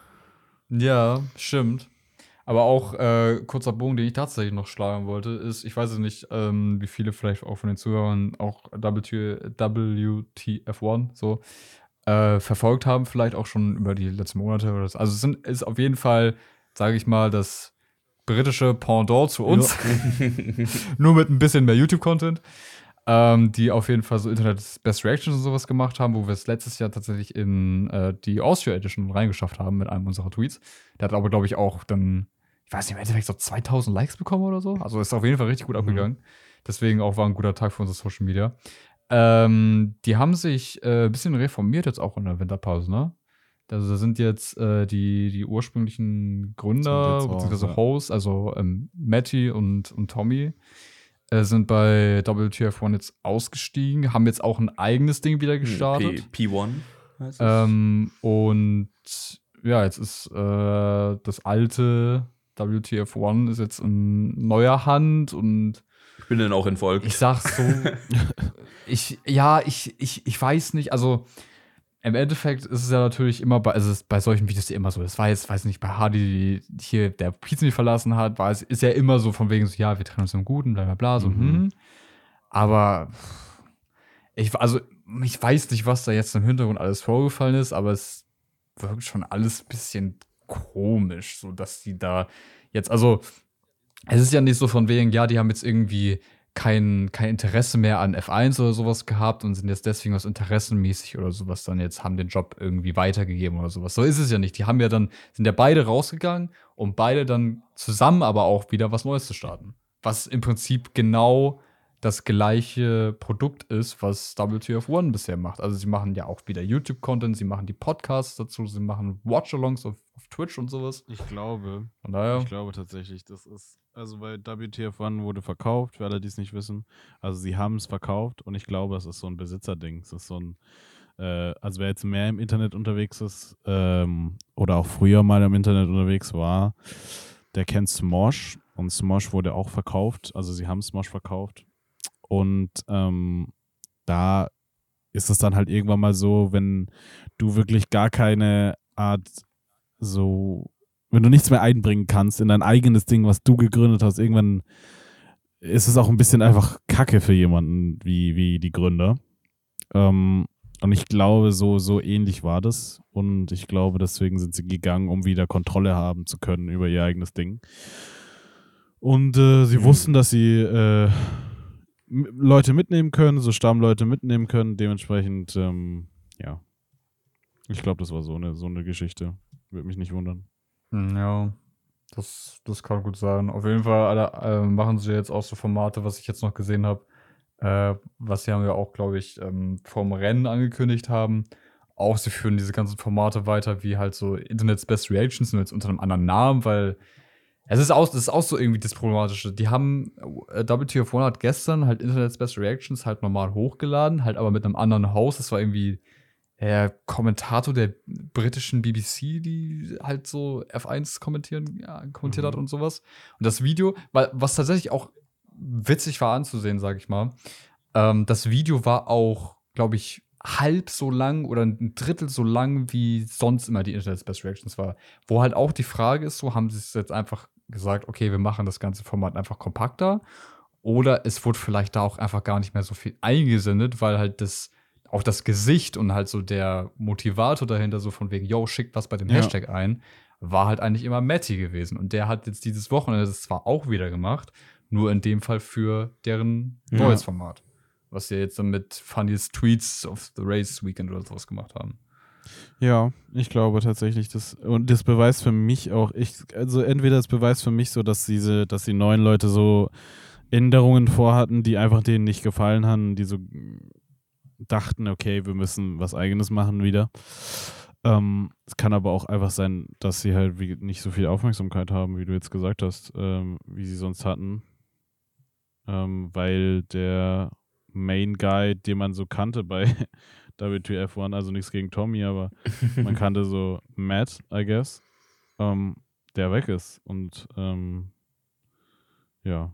Ja, stimmt. Aber auch äh, kurzer Bogen, den ich tatsächlich noch schlagen wollte, ist, ich weiß es nicht, ähm, wie viele vielleicht auch von den Zuhörern auch WT WTF1 so äh, verfolgt haben, vielleicht auch schon über die letzten Monate oder so. Also es sind, ist auf jeden Fall, sage ich mal, das britische Pendant zu uns. Nur mit ein bisschen mehr YouTube-Content. Ähm, die auf jeden Fall so Internet Best Reactions und sowas gemacht haben, wo wir es letztes Jahr tatsächlich in äh, die Austria Edition reingeschafft haben mit einem unserer Tweets. Der hat aber, glaube ich, auch dann, ich weiß nicht, im Endeffekt so 2000 Likes bekommen oder so. Also ist auf jeden Fall richtig gut abgegangen. Deswegen auch war ein guter Tag für unsere Social Media. Ähm, die haben sich äh, ein bisschen reformiert jetzt auch in der Winterpause, ne? Also da sind jetzt äh, die, die ursprünglichen Gründer, beziehungsweise. Hosts, also ähm, Matty und, und Tommy, äh, sind bei WTF1 jetzt ausgestiegen, haben jetzt auch ein eigenes Ding wieder gestartet. P, P1 heißt es. Ähm, und ja, jetzt ist äh, das alte WTF One ist jetzt in neuer Hand und Ich bin dann auch entfolgt. ich sag's so, ich, ja, ich, ich, ich weiß nicht, also im Endeffekt ist es ja natürlich immer bei, also bei solchen Videos ja immer so, das war jetzt, weiß nicht, bei Hardy, die hier der Pizza nicht verlassen hat, war es, ist ja immer so von wegen so, ja, wir trennen uns im Guten, bla bla bla, so, Mhm. hm. Aber ich, also, ich weiß nicht, was da jetzt im Hintergrund alles vorgefallen ist, aber es wirkt schon alles ein bisschen komisch, so dass die da jetzt, also, es ist ja nicht so von wegen, ja, die haben jetzt irgendwie kein, kein Interesse mehr an F1 oder sowas gehabt und sind jetzt deswegen aus interessenmäßig oder sowas dann jetzt haben den Job irgendwie weitergegeben oder sowas. So ist es ja nicht. Die haben ja dann, sind ja beide rausgegangen, um beide dann zusammen aber auch wieder was Neues zu starten. Was im Prinzip genau das gleiche Produkt ist, was WTF One bisher macht. Also sie machen ja auch wieder YouTube-Content, sie machen die Podcasts dazu, sie machen Watch-Alongs auf, auf Twitch und sowas. Ich glaube, Von daher. ich glaube tatsächlich, das ist, also weil WTF One wurde verkauft, für alle, die es nicht wissen. Also sie haben es verkauft und ich glaube, es ist so ein Besitzerding. Es ist so ein, äh, also wer jetzt mehr im Internet unterwegs ist ähm, oder auch früher mal im Internet unterwegs war, der kennt Smosh und Smosh wurde auch verkauft. Also sie haben Smosh verkauft und ähm, da ist es dann halt irgendwann mal so, wenn du wirklich gar keine Art so, wenn du nichts mehr einbringen kannst in dein eigenes Ding, was du gegründet hast, irgendwann ist es auch ein bisschen einfach Kacke für jemanden wie, wie die Gründer. Ähm, und ich glaube, so, so ähnlich war das. Und ich glaube, deswegen sind sie gegangen, um wieder Kontrolle haben zu können über ihr eigenes Ding. Und äh, sie wussten, dass sie äh, Leute mitnehmen können, so Stammleute mitnehmen können. Dementsprechend, ähm, ja. Ich glaube, das war so eine, so eine Geschichte. Würde mich nicht wundern. Hm, Ja, das, das kann gut sein. Auf jeden Fall Alter, äh, machen sie jetzt auch so Formate, was ich jetzt noch gesehen habe, äh, was sie haben ja auch, glaube ich, ähm, vom Rennen angekündigt haben. Auch sie führen diese ganzen Formate weiter, wie halt so Internet's Best Reactions, nur jetzt unter einem anderen Namen, weil es ist auch, das ist auch so irgendwie das Problematische. Die haben, äh, WTF One hat gestern halt Internet's Best Reactions halt normal hochgeladen, halt aber mit einem anderen Host. Das war irgendwie der Kommentator der britischen BBC, die halt so F1 kommentieren, ja, kommentiert hat und sowas. Und das Video, was tatsächlich auch witzig war anzusehen, sag ich mal, ähm, das Video war auch, glaube ich, halb so lang oder ein Drittel so lang, wie sonst immer die Internet's Best Reactions war. Wo halt auch die Frage ist, so haben sie es jetzt einfach gesagt, okay, wir machen das ganze Format einfach kompakter. Oder es wurde vielleicht da auch einfach gar nicht mehr so viel eingesendet, weil halt das auch das Gesicht und halt so der Motivator dahinter, so von wegen, yo, schickt was bei dem Ja. Hashtag ein, war halt eigentlich immer Matty gewesen. Und der hat jetzt dieses Wochenende das zwar auch wieder gemacht, nur in dem Fall für deren Ja. neues Format. Was sie jetzt dann mit Funniest Tweets of the Race Weekend oder sowas gemacht haben. Ja, ich glaube tatsächlich, das und das beweist für mich auch, ich, also entweder das beweist für mich so, dass diese, dass die neuen Leute so Änderungen vorhatten, die einfach denen nicht gefallen haben, die so dachten, okay, wir müssen was eigenes machen wieder. Ähm, es kann aber auch einfach sein, dass sie halt wie, nicht so viel Aufmerksamkeit haben, wie du jetzt gesagt hast, ähm, wie sie sonst hatten. Ähm, weil der Main Guy, den man so kannte bei WTF One, also nichts gegen Tommy, aber man kannte so Matt, I guess, ähm, der weg ist. Und ähm, ja.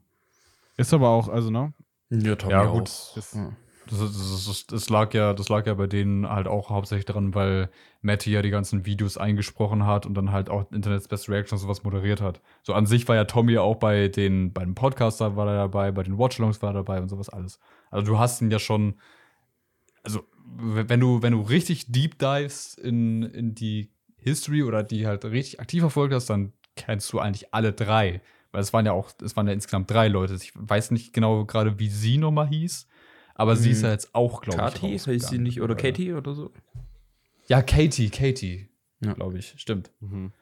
Ist aber auch, also, ne? Ja, Tommy Ja, auch. gut. Das, Ja. Das, das, das, das, lag ja, das lag ja bei denen halt auch hauptsächlich daran, weil Matty ja die ganzen Videos eingesprochen hat und dann halt auch Internet's Best Reaction und sowas moderiert hat. So an sich war ja Tommy auch bei den, bei den Podcaster war er dabei, bei den Watchalongs war er dabei und sowas alles. Also du hast ihn ja schon, also wenn du, wenn du richtig deep dives in, in die History oder die halt richtig aktiv verfolgt hast, dann kennst du eigentlich alle drei. Weil es waren ja auch, es waren ja insgesamt drei Leute. Ich weiß nicht genau gerade, wie sie nochmal hieß. Aber sie ist ja jetzt auch, glaube ich. Kathi, heißt sie nicht, oder Äh, Katie oder so? Ja, Katie, Katie, Ja. glaube ich. Stimmt. mhm.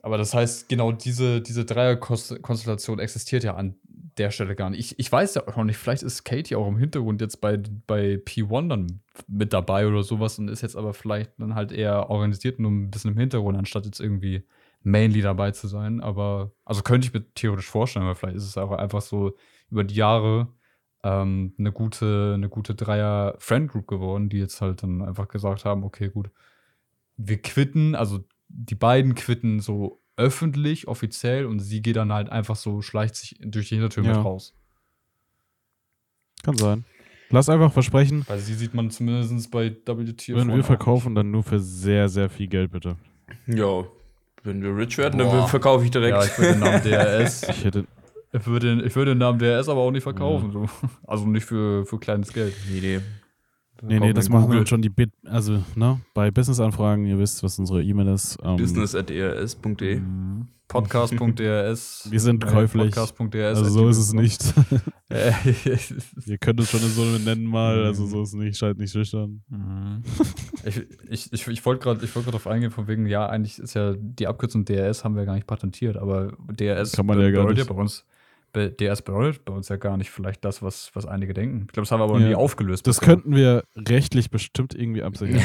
Aber das heißt, genau diese, diese Dreierkonstellation existiert ja an der Stelle gar nicht. Ich, ich weiß ja auch nicht, vielleicht ist Katie auch im Hintergrund jetzt bei, bei P1 dann mit dabei oder sowas und ist jetzt aber vielleicht dann halt eher organisiert nur ein bisschen im Hintergrund, anstatt jetzt irgendwie mainly dabei zu sein. Aber, also könnte ich mir theoretisch vorstellen, aber vielleicht ist es auch einfach so über die Jahre ähm, eine gute, eine gute Dreier-Friend-Group geworden, die jetzt halt dann einfach gesagt haben, okay, gut, wir quitten, also die beiden quitten so öffentlich, offiziell und sie geht dann halt einfach so, schleicht sich durch die Hintertür Ja. mit raus. Kann sein. Lass einfach versprechen, Weil sie sieht man zumindest bei WT. wenn wir verkaufen, dann nur für sehr, sehr viel Geld, bitte. Ja, wenn wir rich werden, Boah. dann verkaufe ich direkt. Ja, ich würde den Namen DRS. Ich hätte. Ich würde, ich würde den Namen DRS aber auch nicht verkaufen. So. Also nicht für, für kleines Geld. Nee, nee. Nee, nee, das machen wir schon die Bit. Also, ne, bei Business-Anfragen, ihr wisst, was unsere E-Mail ist. Ähm, Business.ers.de. Podcast.drs. Wir sind käuflich. Podcast.drs. Also, so ist es nicht. Äh, ihr könnt uns schon so nennen mal. Also, so ist es nicht. Scheint nicht schüchtern. Mhm. ich ich, ich, ich wollte gerade wollt darauf eingehen, von wegen, ja, eigentlich ist ja die Abkürzung DRS haben wir gar nicht patentiert, aber DRS Kann man ja gar nicht. bei uns. Be- DRS bedeutet bei uns ja gar nicht vielleicht das, was, was einige denken. Ich glaube, das haben wir aber Ja. nie aufgelöst. Das bisher. könnten wir rechtlich bestimmt irgendwie absichern.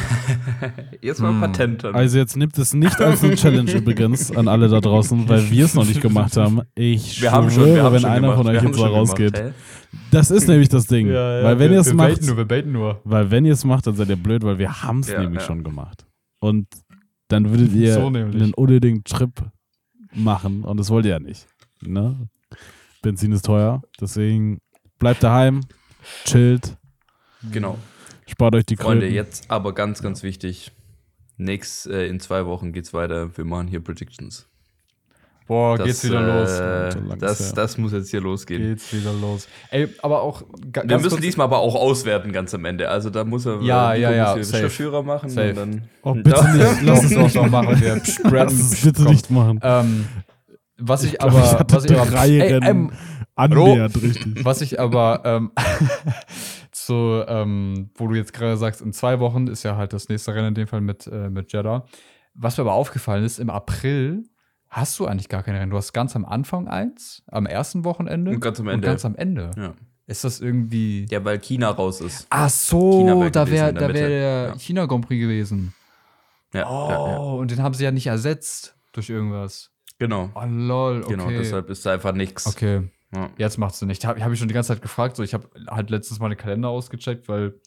Jetzt mal Hm. Patent dann. Also jetzt nimmt es nicht als eine Challenge übrigens an alle da draußen, weil wir es noch nicht gemacht haben. Ich wir haben schwöre, schon, wir haben wenn schon einer gemacht. von euch haben jetzt da gemacht, rausgeht. Das ist nämlich das Ding. Ja, ja, weil wenn ihr es macht, nur, wir baiten nur. weil wenn ihr es macht, dann seid ihr blöd, weil wir haben es Ja, nämlich ja. schon gemacht. Und dann würdet ihr So einen unnötigen Trip machen und das wollt ihr ja nicht. Ne? Benzin ist teuer, deswegen bleibt daheim, chillt, Genau. spart euch die Freunde, Kröten. jetzt aber ganz, ganz wichtig. Nächst, äh, in zwei Wochen geht's weiter. Wir machen hier Predictions. Boah, Das, geht's wieder los. Äh, So ist das, das muss jetzt hier losgehen. Geht's wieder los. Ey, aber auch Wir müssen kurz- diesmal aber auch auswerten ganz am Ende. Also da muss er Ja, Nico ja, ja. Geschäftsführer machen Safe. und dann. Oh, bitte nicht. Lass es auch noch machen. Wir Lass spreaden. es bitte Komm. nicht machen. Ähm, was ich, glaub, aber, ich was ich aber, drei ey, Rennen ähm, annähernd, richtig. was ich aber, ähm, so, ähm, wo du jetzt gerade sagst, in zwei Wochen ist ja halt das nächste Rennen in dem Fall mit, äh, mit Jeddah. Was mir aber aufgefallen ist, im April hast du eigentlich gar keine Rennen. Du hast ganz am Anfang eins, am ersten Wochenende Und ganz am und Ende. ganz am Ende. Ja. Ist das irgendwie. ja, weil China raus ist. Ach so, da wäre da wär der Ja. China Grand Prix gewesen. Ja, Oh, ja, ja. und den haben sie ja nicht ersetzt durch irgendwas. Genau. Oh lol, okay. Genau, deshalb ist da einfach nichts. Okay, Ja. jetzt macht's Sinn. Ich habe hab ich schon die ganze Zeit gefragt. So, ich habe halt letztens mal den Kalender ausgecheckt, weil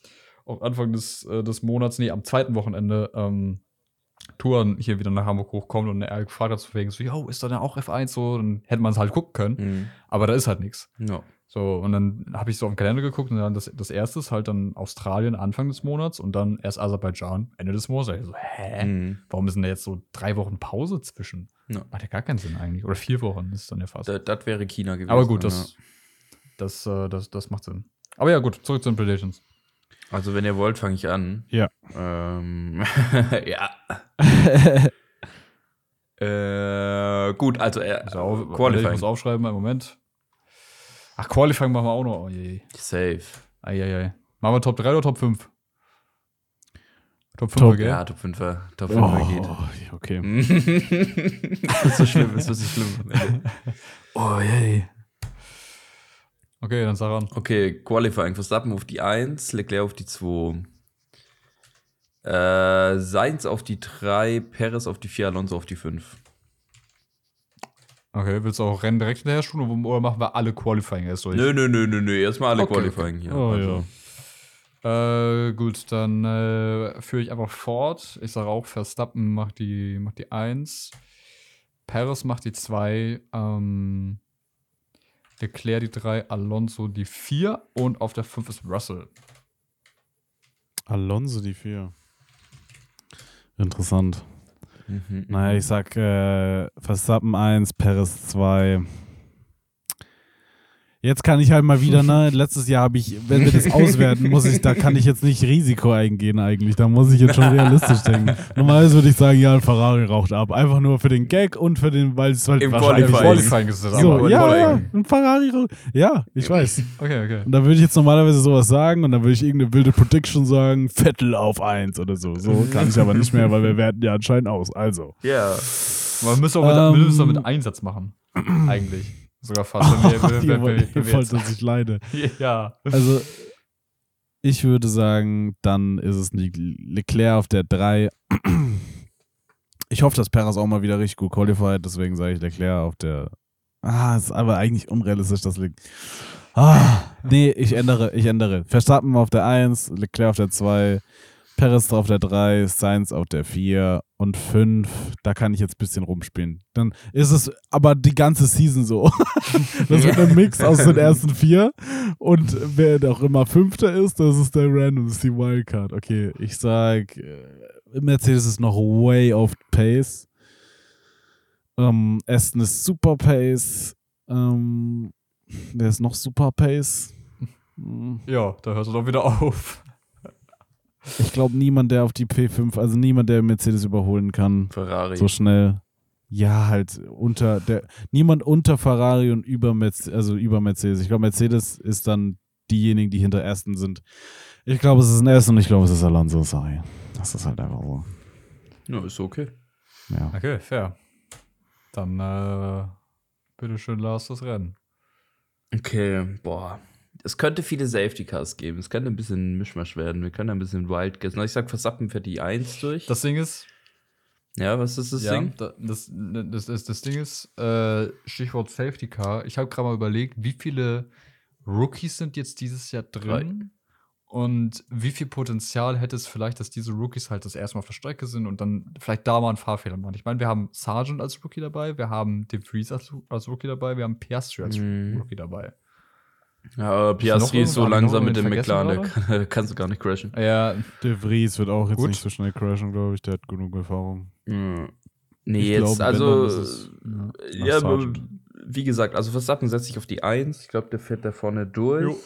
auch Anfang des, äh, des Monats, nee, am zweiten Wochenende, ähm, Touren hier wieder nach Hamburg hochkommt und er gefragt hat, zu wegen so, yo, ist da denn auch F1 so? Dann hätte man es halt gucken können, Mhm. aber da ist halt nichts. Ja. So, und dann habe ich so auf den Kalender geguckt und dann das, das erste ist halt dann Australien Anfang des Monats und dann erst Aserbaidschan Ende des Monats. Ich so, hä? Mhm. Warum ist denn da jetzt so drei Wochen Pause zwischen? Ja. Macht ja gar keinen Sinn eigentlich. Oder vier Wochen ist dann ja fast. Da- Das wäre China gewesen. Aber gut, ja. das, das, äh, das, das macht Sinn. Aber ja, gut, zurück zu den Predictions. Also, wenn ihr wollt, fange ich an. Ja. Ähm, ja. äh, gut, also äh, Also auf, Ich Qualifying. muss aufschreiben, einen Moment. Ach, Qualifying machen wir auch noch. Oh je. Safe. Eieiei. Machen wir Top 3 oder Top 5? Top 5, Top, gell? Ja, Top 5er. Top 5er geht. Oh, okay. das ist so schlimm, ist so schlimm. Oh je. Okay, dann sag an. Okay, Qualifying. Verstappen auf die 1, Leclerc auf die 2. Äh, Sainz auf die 3, Perez auf die 4, Alonso auf die 5. Okay, willst du auch Rennen direkt hinterher tun oder machen wir alle Qualifying erst durch? Nö, nö, nö, nö, nö. Erstmal alle Okay, Qualifying hier. Oh Also, Äh, gut, dann äh, führe ich einfach fort. Ich sage auch, Verstappen macht die, macht die 1. Perez macht die 2. Ähm, Leclerc die 3. Alonso die 4. Und auf der 5 ist Russell. Alonso die 4. Interessant. Mhm, Naja, ich sag äh, Verstappen 1, Perez 2. Jetzt kann ich halt mal wieder, ne? Letztes Jahr habe ich, wenn wir das auswerten, muss ich, da kann ich jetzt nicht Risiko eingehen eigentlich. Da muss ich jetzt schon realistisch denken. Normalerweise würde ich sagen, ja, ein Ferrari raucht ab. Einfach nur für den Gag und für den, weil es halt Im wahrscheinlich Qualifying. ist das So, aber. ja, ja, ein Ferrari raucht. Ja, ich weiß. Okay, okay. Und da würde ich jetzt normalerweise sowas sagen und dann würde ich irgendeine wilde Prediction sagen, Vettel auf 1 oder so. So kann ich aber nicht mehr, weil wir werten ja anscheinend aus. Also. Ja. Man müsste auch mit, Ähm, müssen auch mit Einsatz machen. Eigentlich. Sogar fast. Wenn wir, ihr wenn wir wollt, dass ich leide. ja. Also, ich würde sagen, dann ist es Le- Leclerc auf der 3. Ich hoffe, dass Perez auch mal wieder richtig gut qualified, deswegen sage ich Leclerc auf der. Ah, ist aber eigentlich unrealistisch, dass Le Ah, nee, ich ändere, ich ändere. Verstappen auf der 1, Leclerc auf der 2, Perez auf der 3, Sainz auf der 4 und 5. Da kann ich jetzt ein bisschen rumspielen. Dann ist es aber die ganze Season so. das wird ein Mix aus den ersten vier. Und wer auch immer Fünfter ist, das ist der Random, das ist die Wildcard. Okay, ich sag, äh, Mercedes ist noch way off pace. Ähm, Aston ist super pace. Ähm, wer ist noch super pace? Ja, da hört es doch wieder auf. Ich glaube, niemand, der auf die P5, also niemand, der Mercedes überholen kann, Ferrari. so schnell. Ja, halt unter der, niemand unter Ferrari und über Mercedes, also über Mercedes. Ich glaube, Mercedes ist dann diejenigen, die hinter Ersten sind. Ich glaube, es ist ein Ersten und ich glaube, es ist Alonso, sorry. Das ist halt einfach so. Ja, ist okay. Ja. Okay, fair. Dann, äh, bitteschön, Lars, das Rennen. Okay, boah. Es könnte viele Safety Cars geben. Es könnte ein bisschen Mischmasch werden. Wir können ein bisschen Wild guessen. Ich sag, Verstappen fährt die 1 durch. Das Ding ist, ja, was ist das ja, Ding? da- das, das, das, das Ding ist, äh, Stichwort Safety Car. Ich habe gerade mal überlegt, wie viele Rookies sind jetzt dieses Jahr drin und wie viel Potenzial hätte es vielleicht, dass diese Rookies halt das erste Mal auf der Strecke sind und dann vielleicht da mal einen Fahrfehler machen. Ich meine, wir haben Sargent als Rookie dabei, wir haben De Vries als, als Rookie dabei, wir haben Piastri als Mhm. Rookie dabei. Ja, aber Piastri ist so langsam mit dem McLaren, kann, kannst du gar nicht crashen. Ja, De Vries wird auch jetzt Gut. nicht so schnell crashen, glaube ich. Der hat genug Erfahrung. Mhm. Nee, Ich jetzt, glaube, also, es, ja, ja, wie gesagt, also Verstappen setzt sich auf die 1. Ich glaube, der fährt da vorne durch. Jo.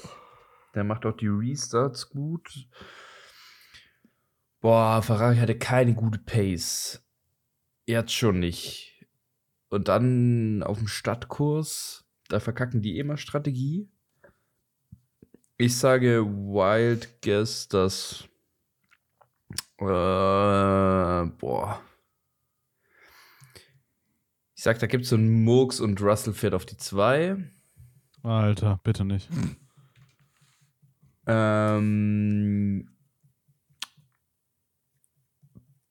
Der macht auch die Restarts gut. Boah, Ferrari hatte keine gute Pace. Jetzt schon nicht. Und dann auf dem Stadtkurs, da verkacken die immer Strategie. Ich sage Wild Guess, dass. Äh, boah. Ich sag, da gibt es so einen Murks und Russell fährt auf die 2. Alter, bitte nicht. Ähm,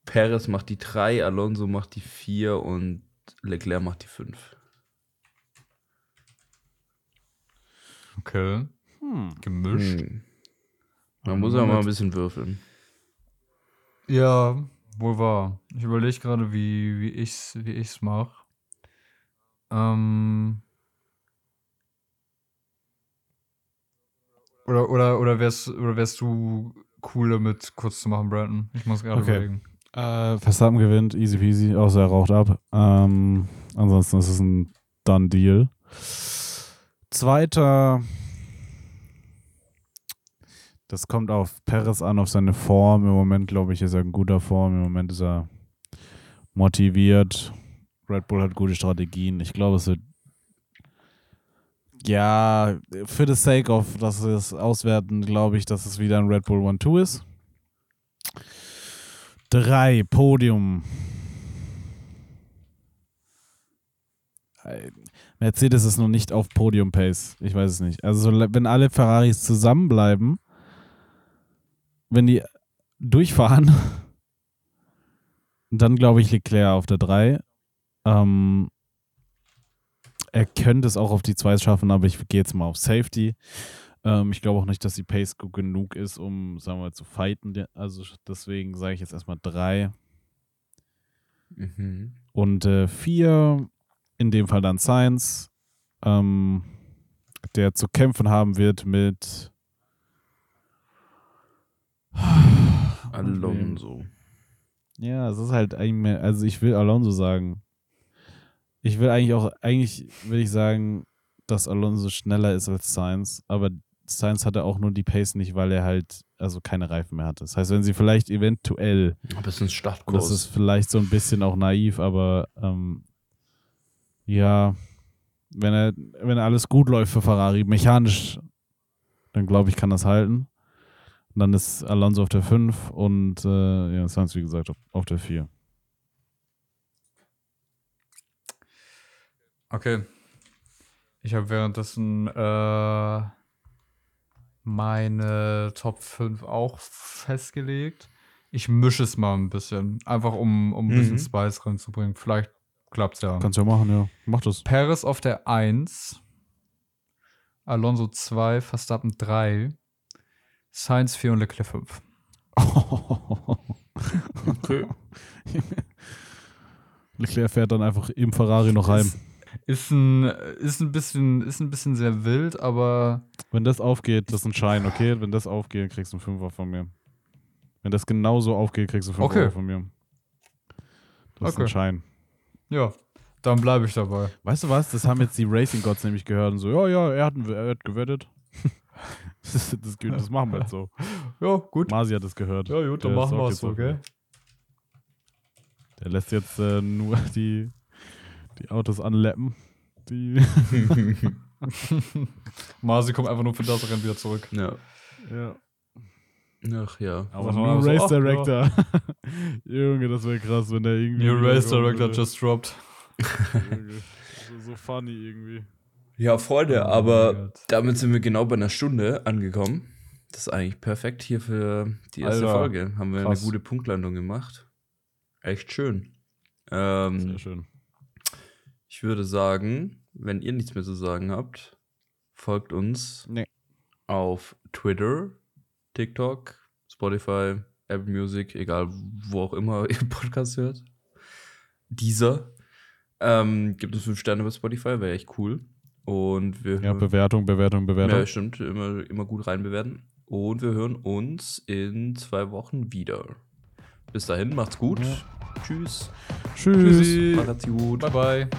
Perez macht die 3, Alonso macht die 4 und Leclerc macht die 5. okay. Hm. Gemischt. Hm. Man muss ja mal ein bisschen würfeln. Ja, wohl wahr. Ich überlege gerade, wie, wie ich's, wie ich's mache. Ähm. Oder, oder, oder, wärst, oder wärst du cool damit, kurz zu machen, Brandon? Ich muss gerade Okay. überlegen. Äh, Verstappen gewinnt, easy peasy, außer er raucht ab. Ähm, ansonsten ist es ein Done Deal. Zweiter, das kommt auf Perez an, auf seine Form. Im Moment, glaube ich, ist er in guter Form. Im Moment ist er motiviert. Red Bull hat gute Strategien. Ich glaube, es wird ja, für the sake of, dass wir es auswerten, glaube ich, dass es wieder ein Red Bull 1-2 ist. Drei, Podium. Mercedes ist noch nicht auf Podium-Pace. Ich weiß es nicht. Also, so, wenn alle Ferraris zusammenbleiben, wenn die durchfahren, dann glaube ich Leclerc auf der 3. Ähm, er könnte es auch auf die 2 schaffen, aber ich gehe jetzt mal auf Safety. Ähm, ich glaube auch nicht, dass die Pace gut genug ist, um, sagen wir mal, zu fighten. Also deswegen sage ich jetzt erstmal 3. Mhm. Und äh, 4, in dem Fall dann Science, ähm, der zu kämpfen haben wird mit Alonso. Ja, es ist halt eigentlich mehr, also ich will Alonso sagen. Ich will eigentlich auch, eigentlich will ich sagen, dass Alonso schneller ist als Sainz, aber Sainz hatte auch nur die Pace nicht, weil er halt, also keine Reifen mehr hatte. Das heißt, wenn sie vielleicht eventuell, ein und Startkurs. das ist vielleicht so ein bisschen auch naiv, aber ähm, ja, wenn er, wenn alles gut läuft für Ferrari, mechanisch, dann glaube ich, kann das halten. Und dann ist Alonso auf der 5 und äh, ja, Sainz, wie gesagt, auf, auf der 4. Okay. Ich habe währenddessen äh, meine Top 5 auch festgelegt. Ich mische es mal ein bisschen. Einfach um, um ein bisschen Mhm. Spice reinzubringen. Vielleicht klappt's ja. Kannst du ja machen, ja. Mach das. Paris auf der 1. Alonso 2, Verstappen 3. Sainz 4 und Leclerc 5. Okay. Leclerc fährt dann einfach im Ferrari noch heim. Ist ein, ist ein bisschen, ist ein bisschen sehr wild, aber Wenn das aufgeht, das ist ein Schein, okay? Wenn das aufgeht, kriegst du einen Fünfer von mir. Wenn das genauso aufgeht, kriegst du einen Fünfer Okay. von mir. Das ist Okay. ein Schein. ja, dann bleibe ich dabei. Weißt du was? Das haben jetzt die Racing Gods nämlich gehört und so, ja, ja, er hat, er hat gewettet. das, das, das machen wir jetzt so. Ja, gut. Masi hat es gehört. Ja, gut, dann Der machen wir es so, okay? Der lässt jetzt äh, nur die, die Autos anleppen. Die, Masi kommt einfach nur für das Rennen wieder zurück. Ja. ja. Ach ja. Aber So, New so, Race ach, ja. Director. Junge, das wäre krass, wenn der irgendwie. New Race Director just dropped. Junge, so, so funny irgendwie. Ja, Freunde, Oh aber damit sind wir genau bei einer Stunde angekommen. Das ist eigentlich perfekt hier für die erste Alter, Folge. Haben wir krass. eine gute Punktlandung gemacht. Echt schön. Ähm, Sehr schön. ich würde sagen, wenn ihr nichts mehr zu sagen habt, folgt uns Nee. auf Twitter, TikTok, Spotify, Apple Music, egal wo auch immer ihr Podcast hört. Dieser. Ähm, gibt uns fünf Sterne bei Spotify, wäre echt cool. Und wir Ja, Bewertung, Bewertung, Bewertung. ja, stimmt. Immer, immer gut reinbewerten. Und wir hören uns in zwei Wochen wieder. Bis dahin, macht's gut. Tschüss. Tschüss. Tschüssi. Macht's gut. Bye bye.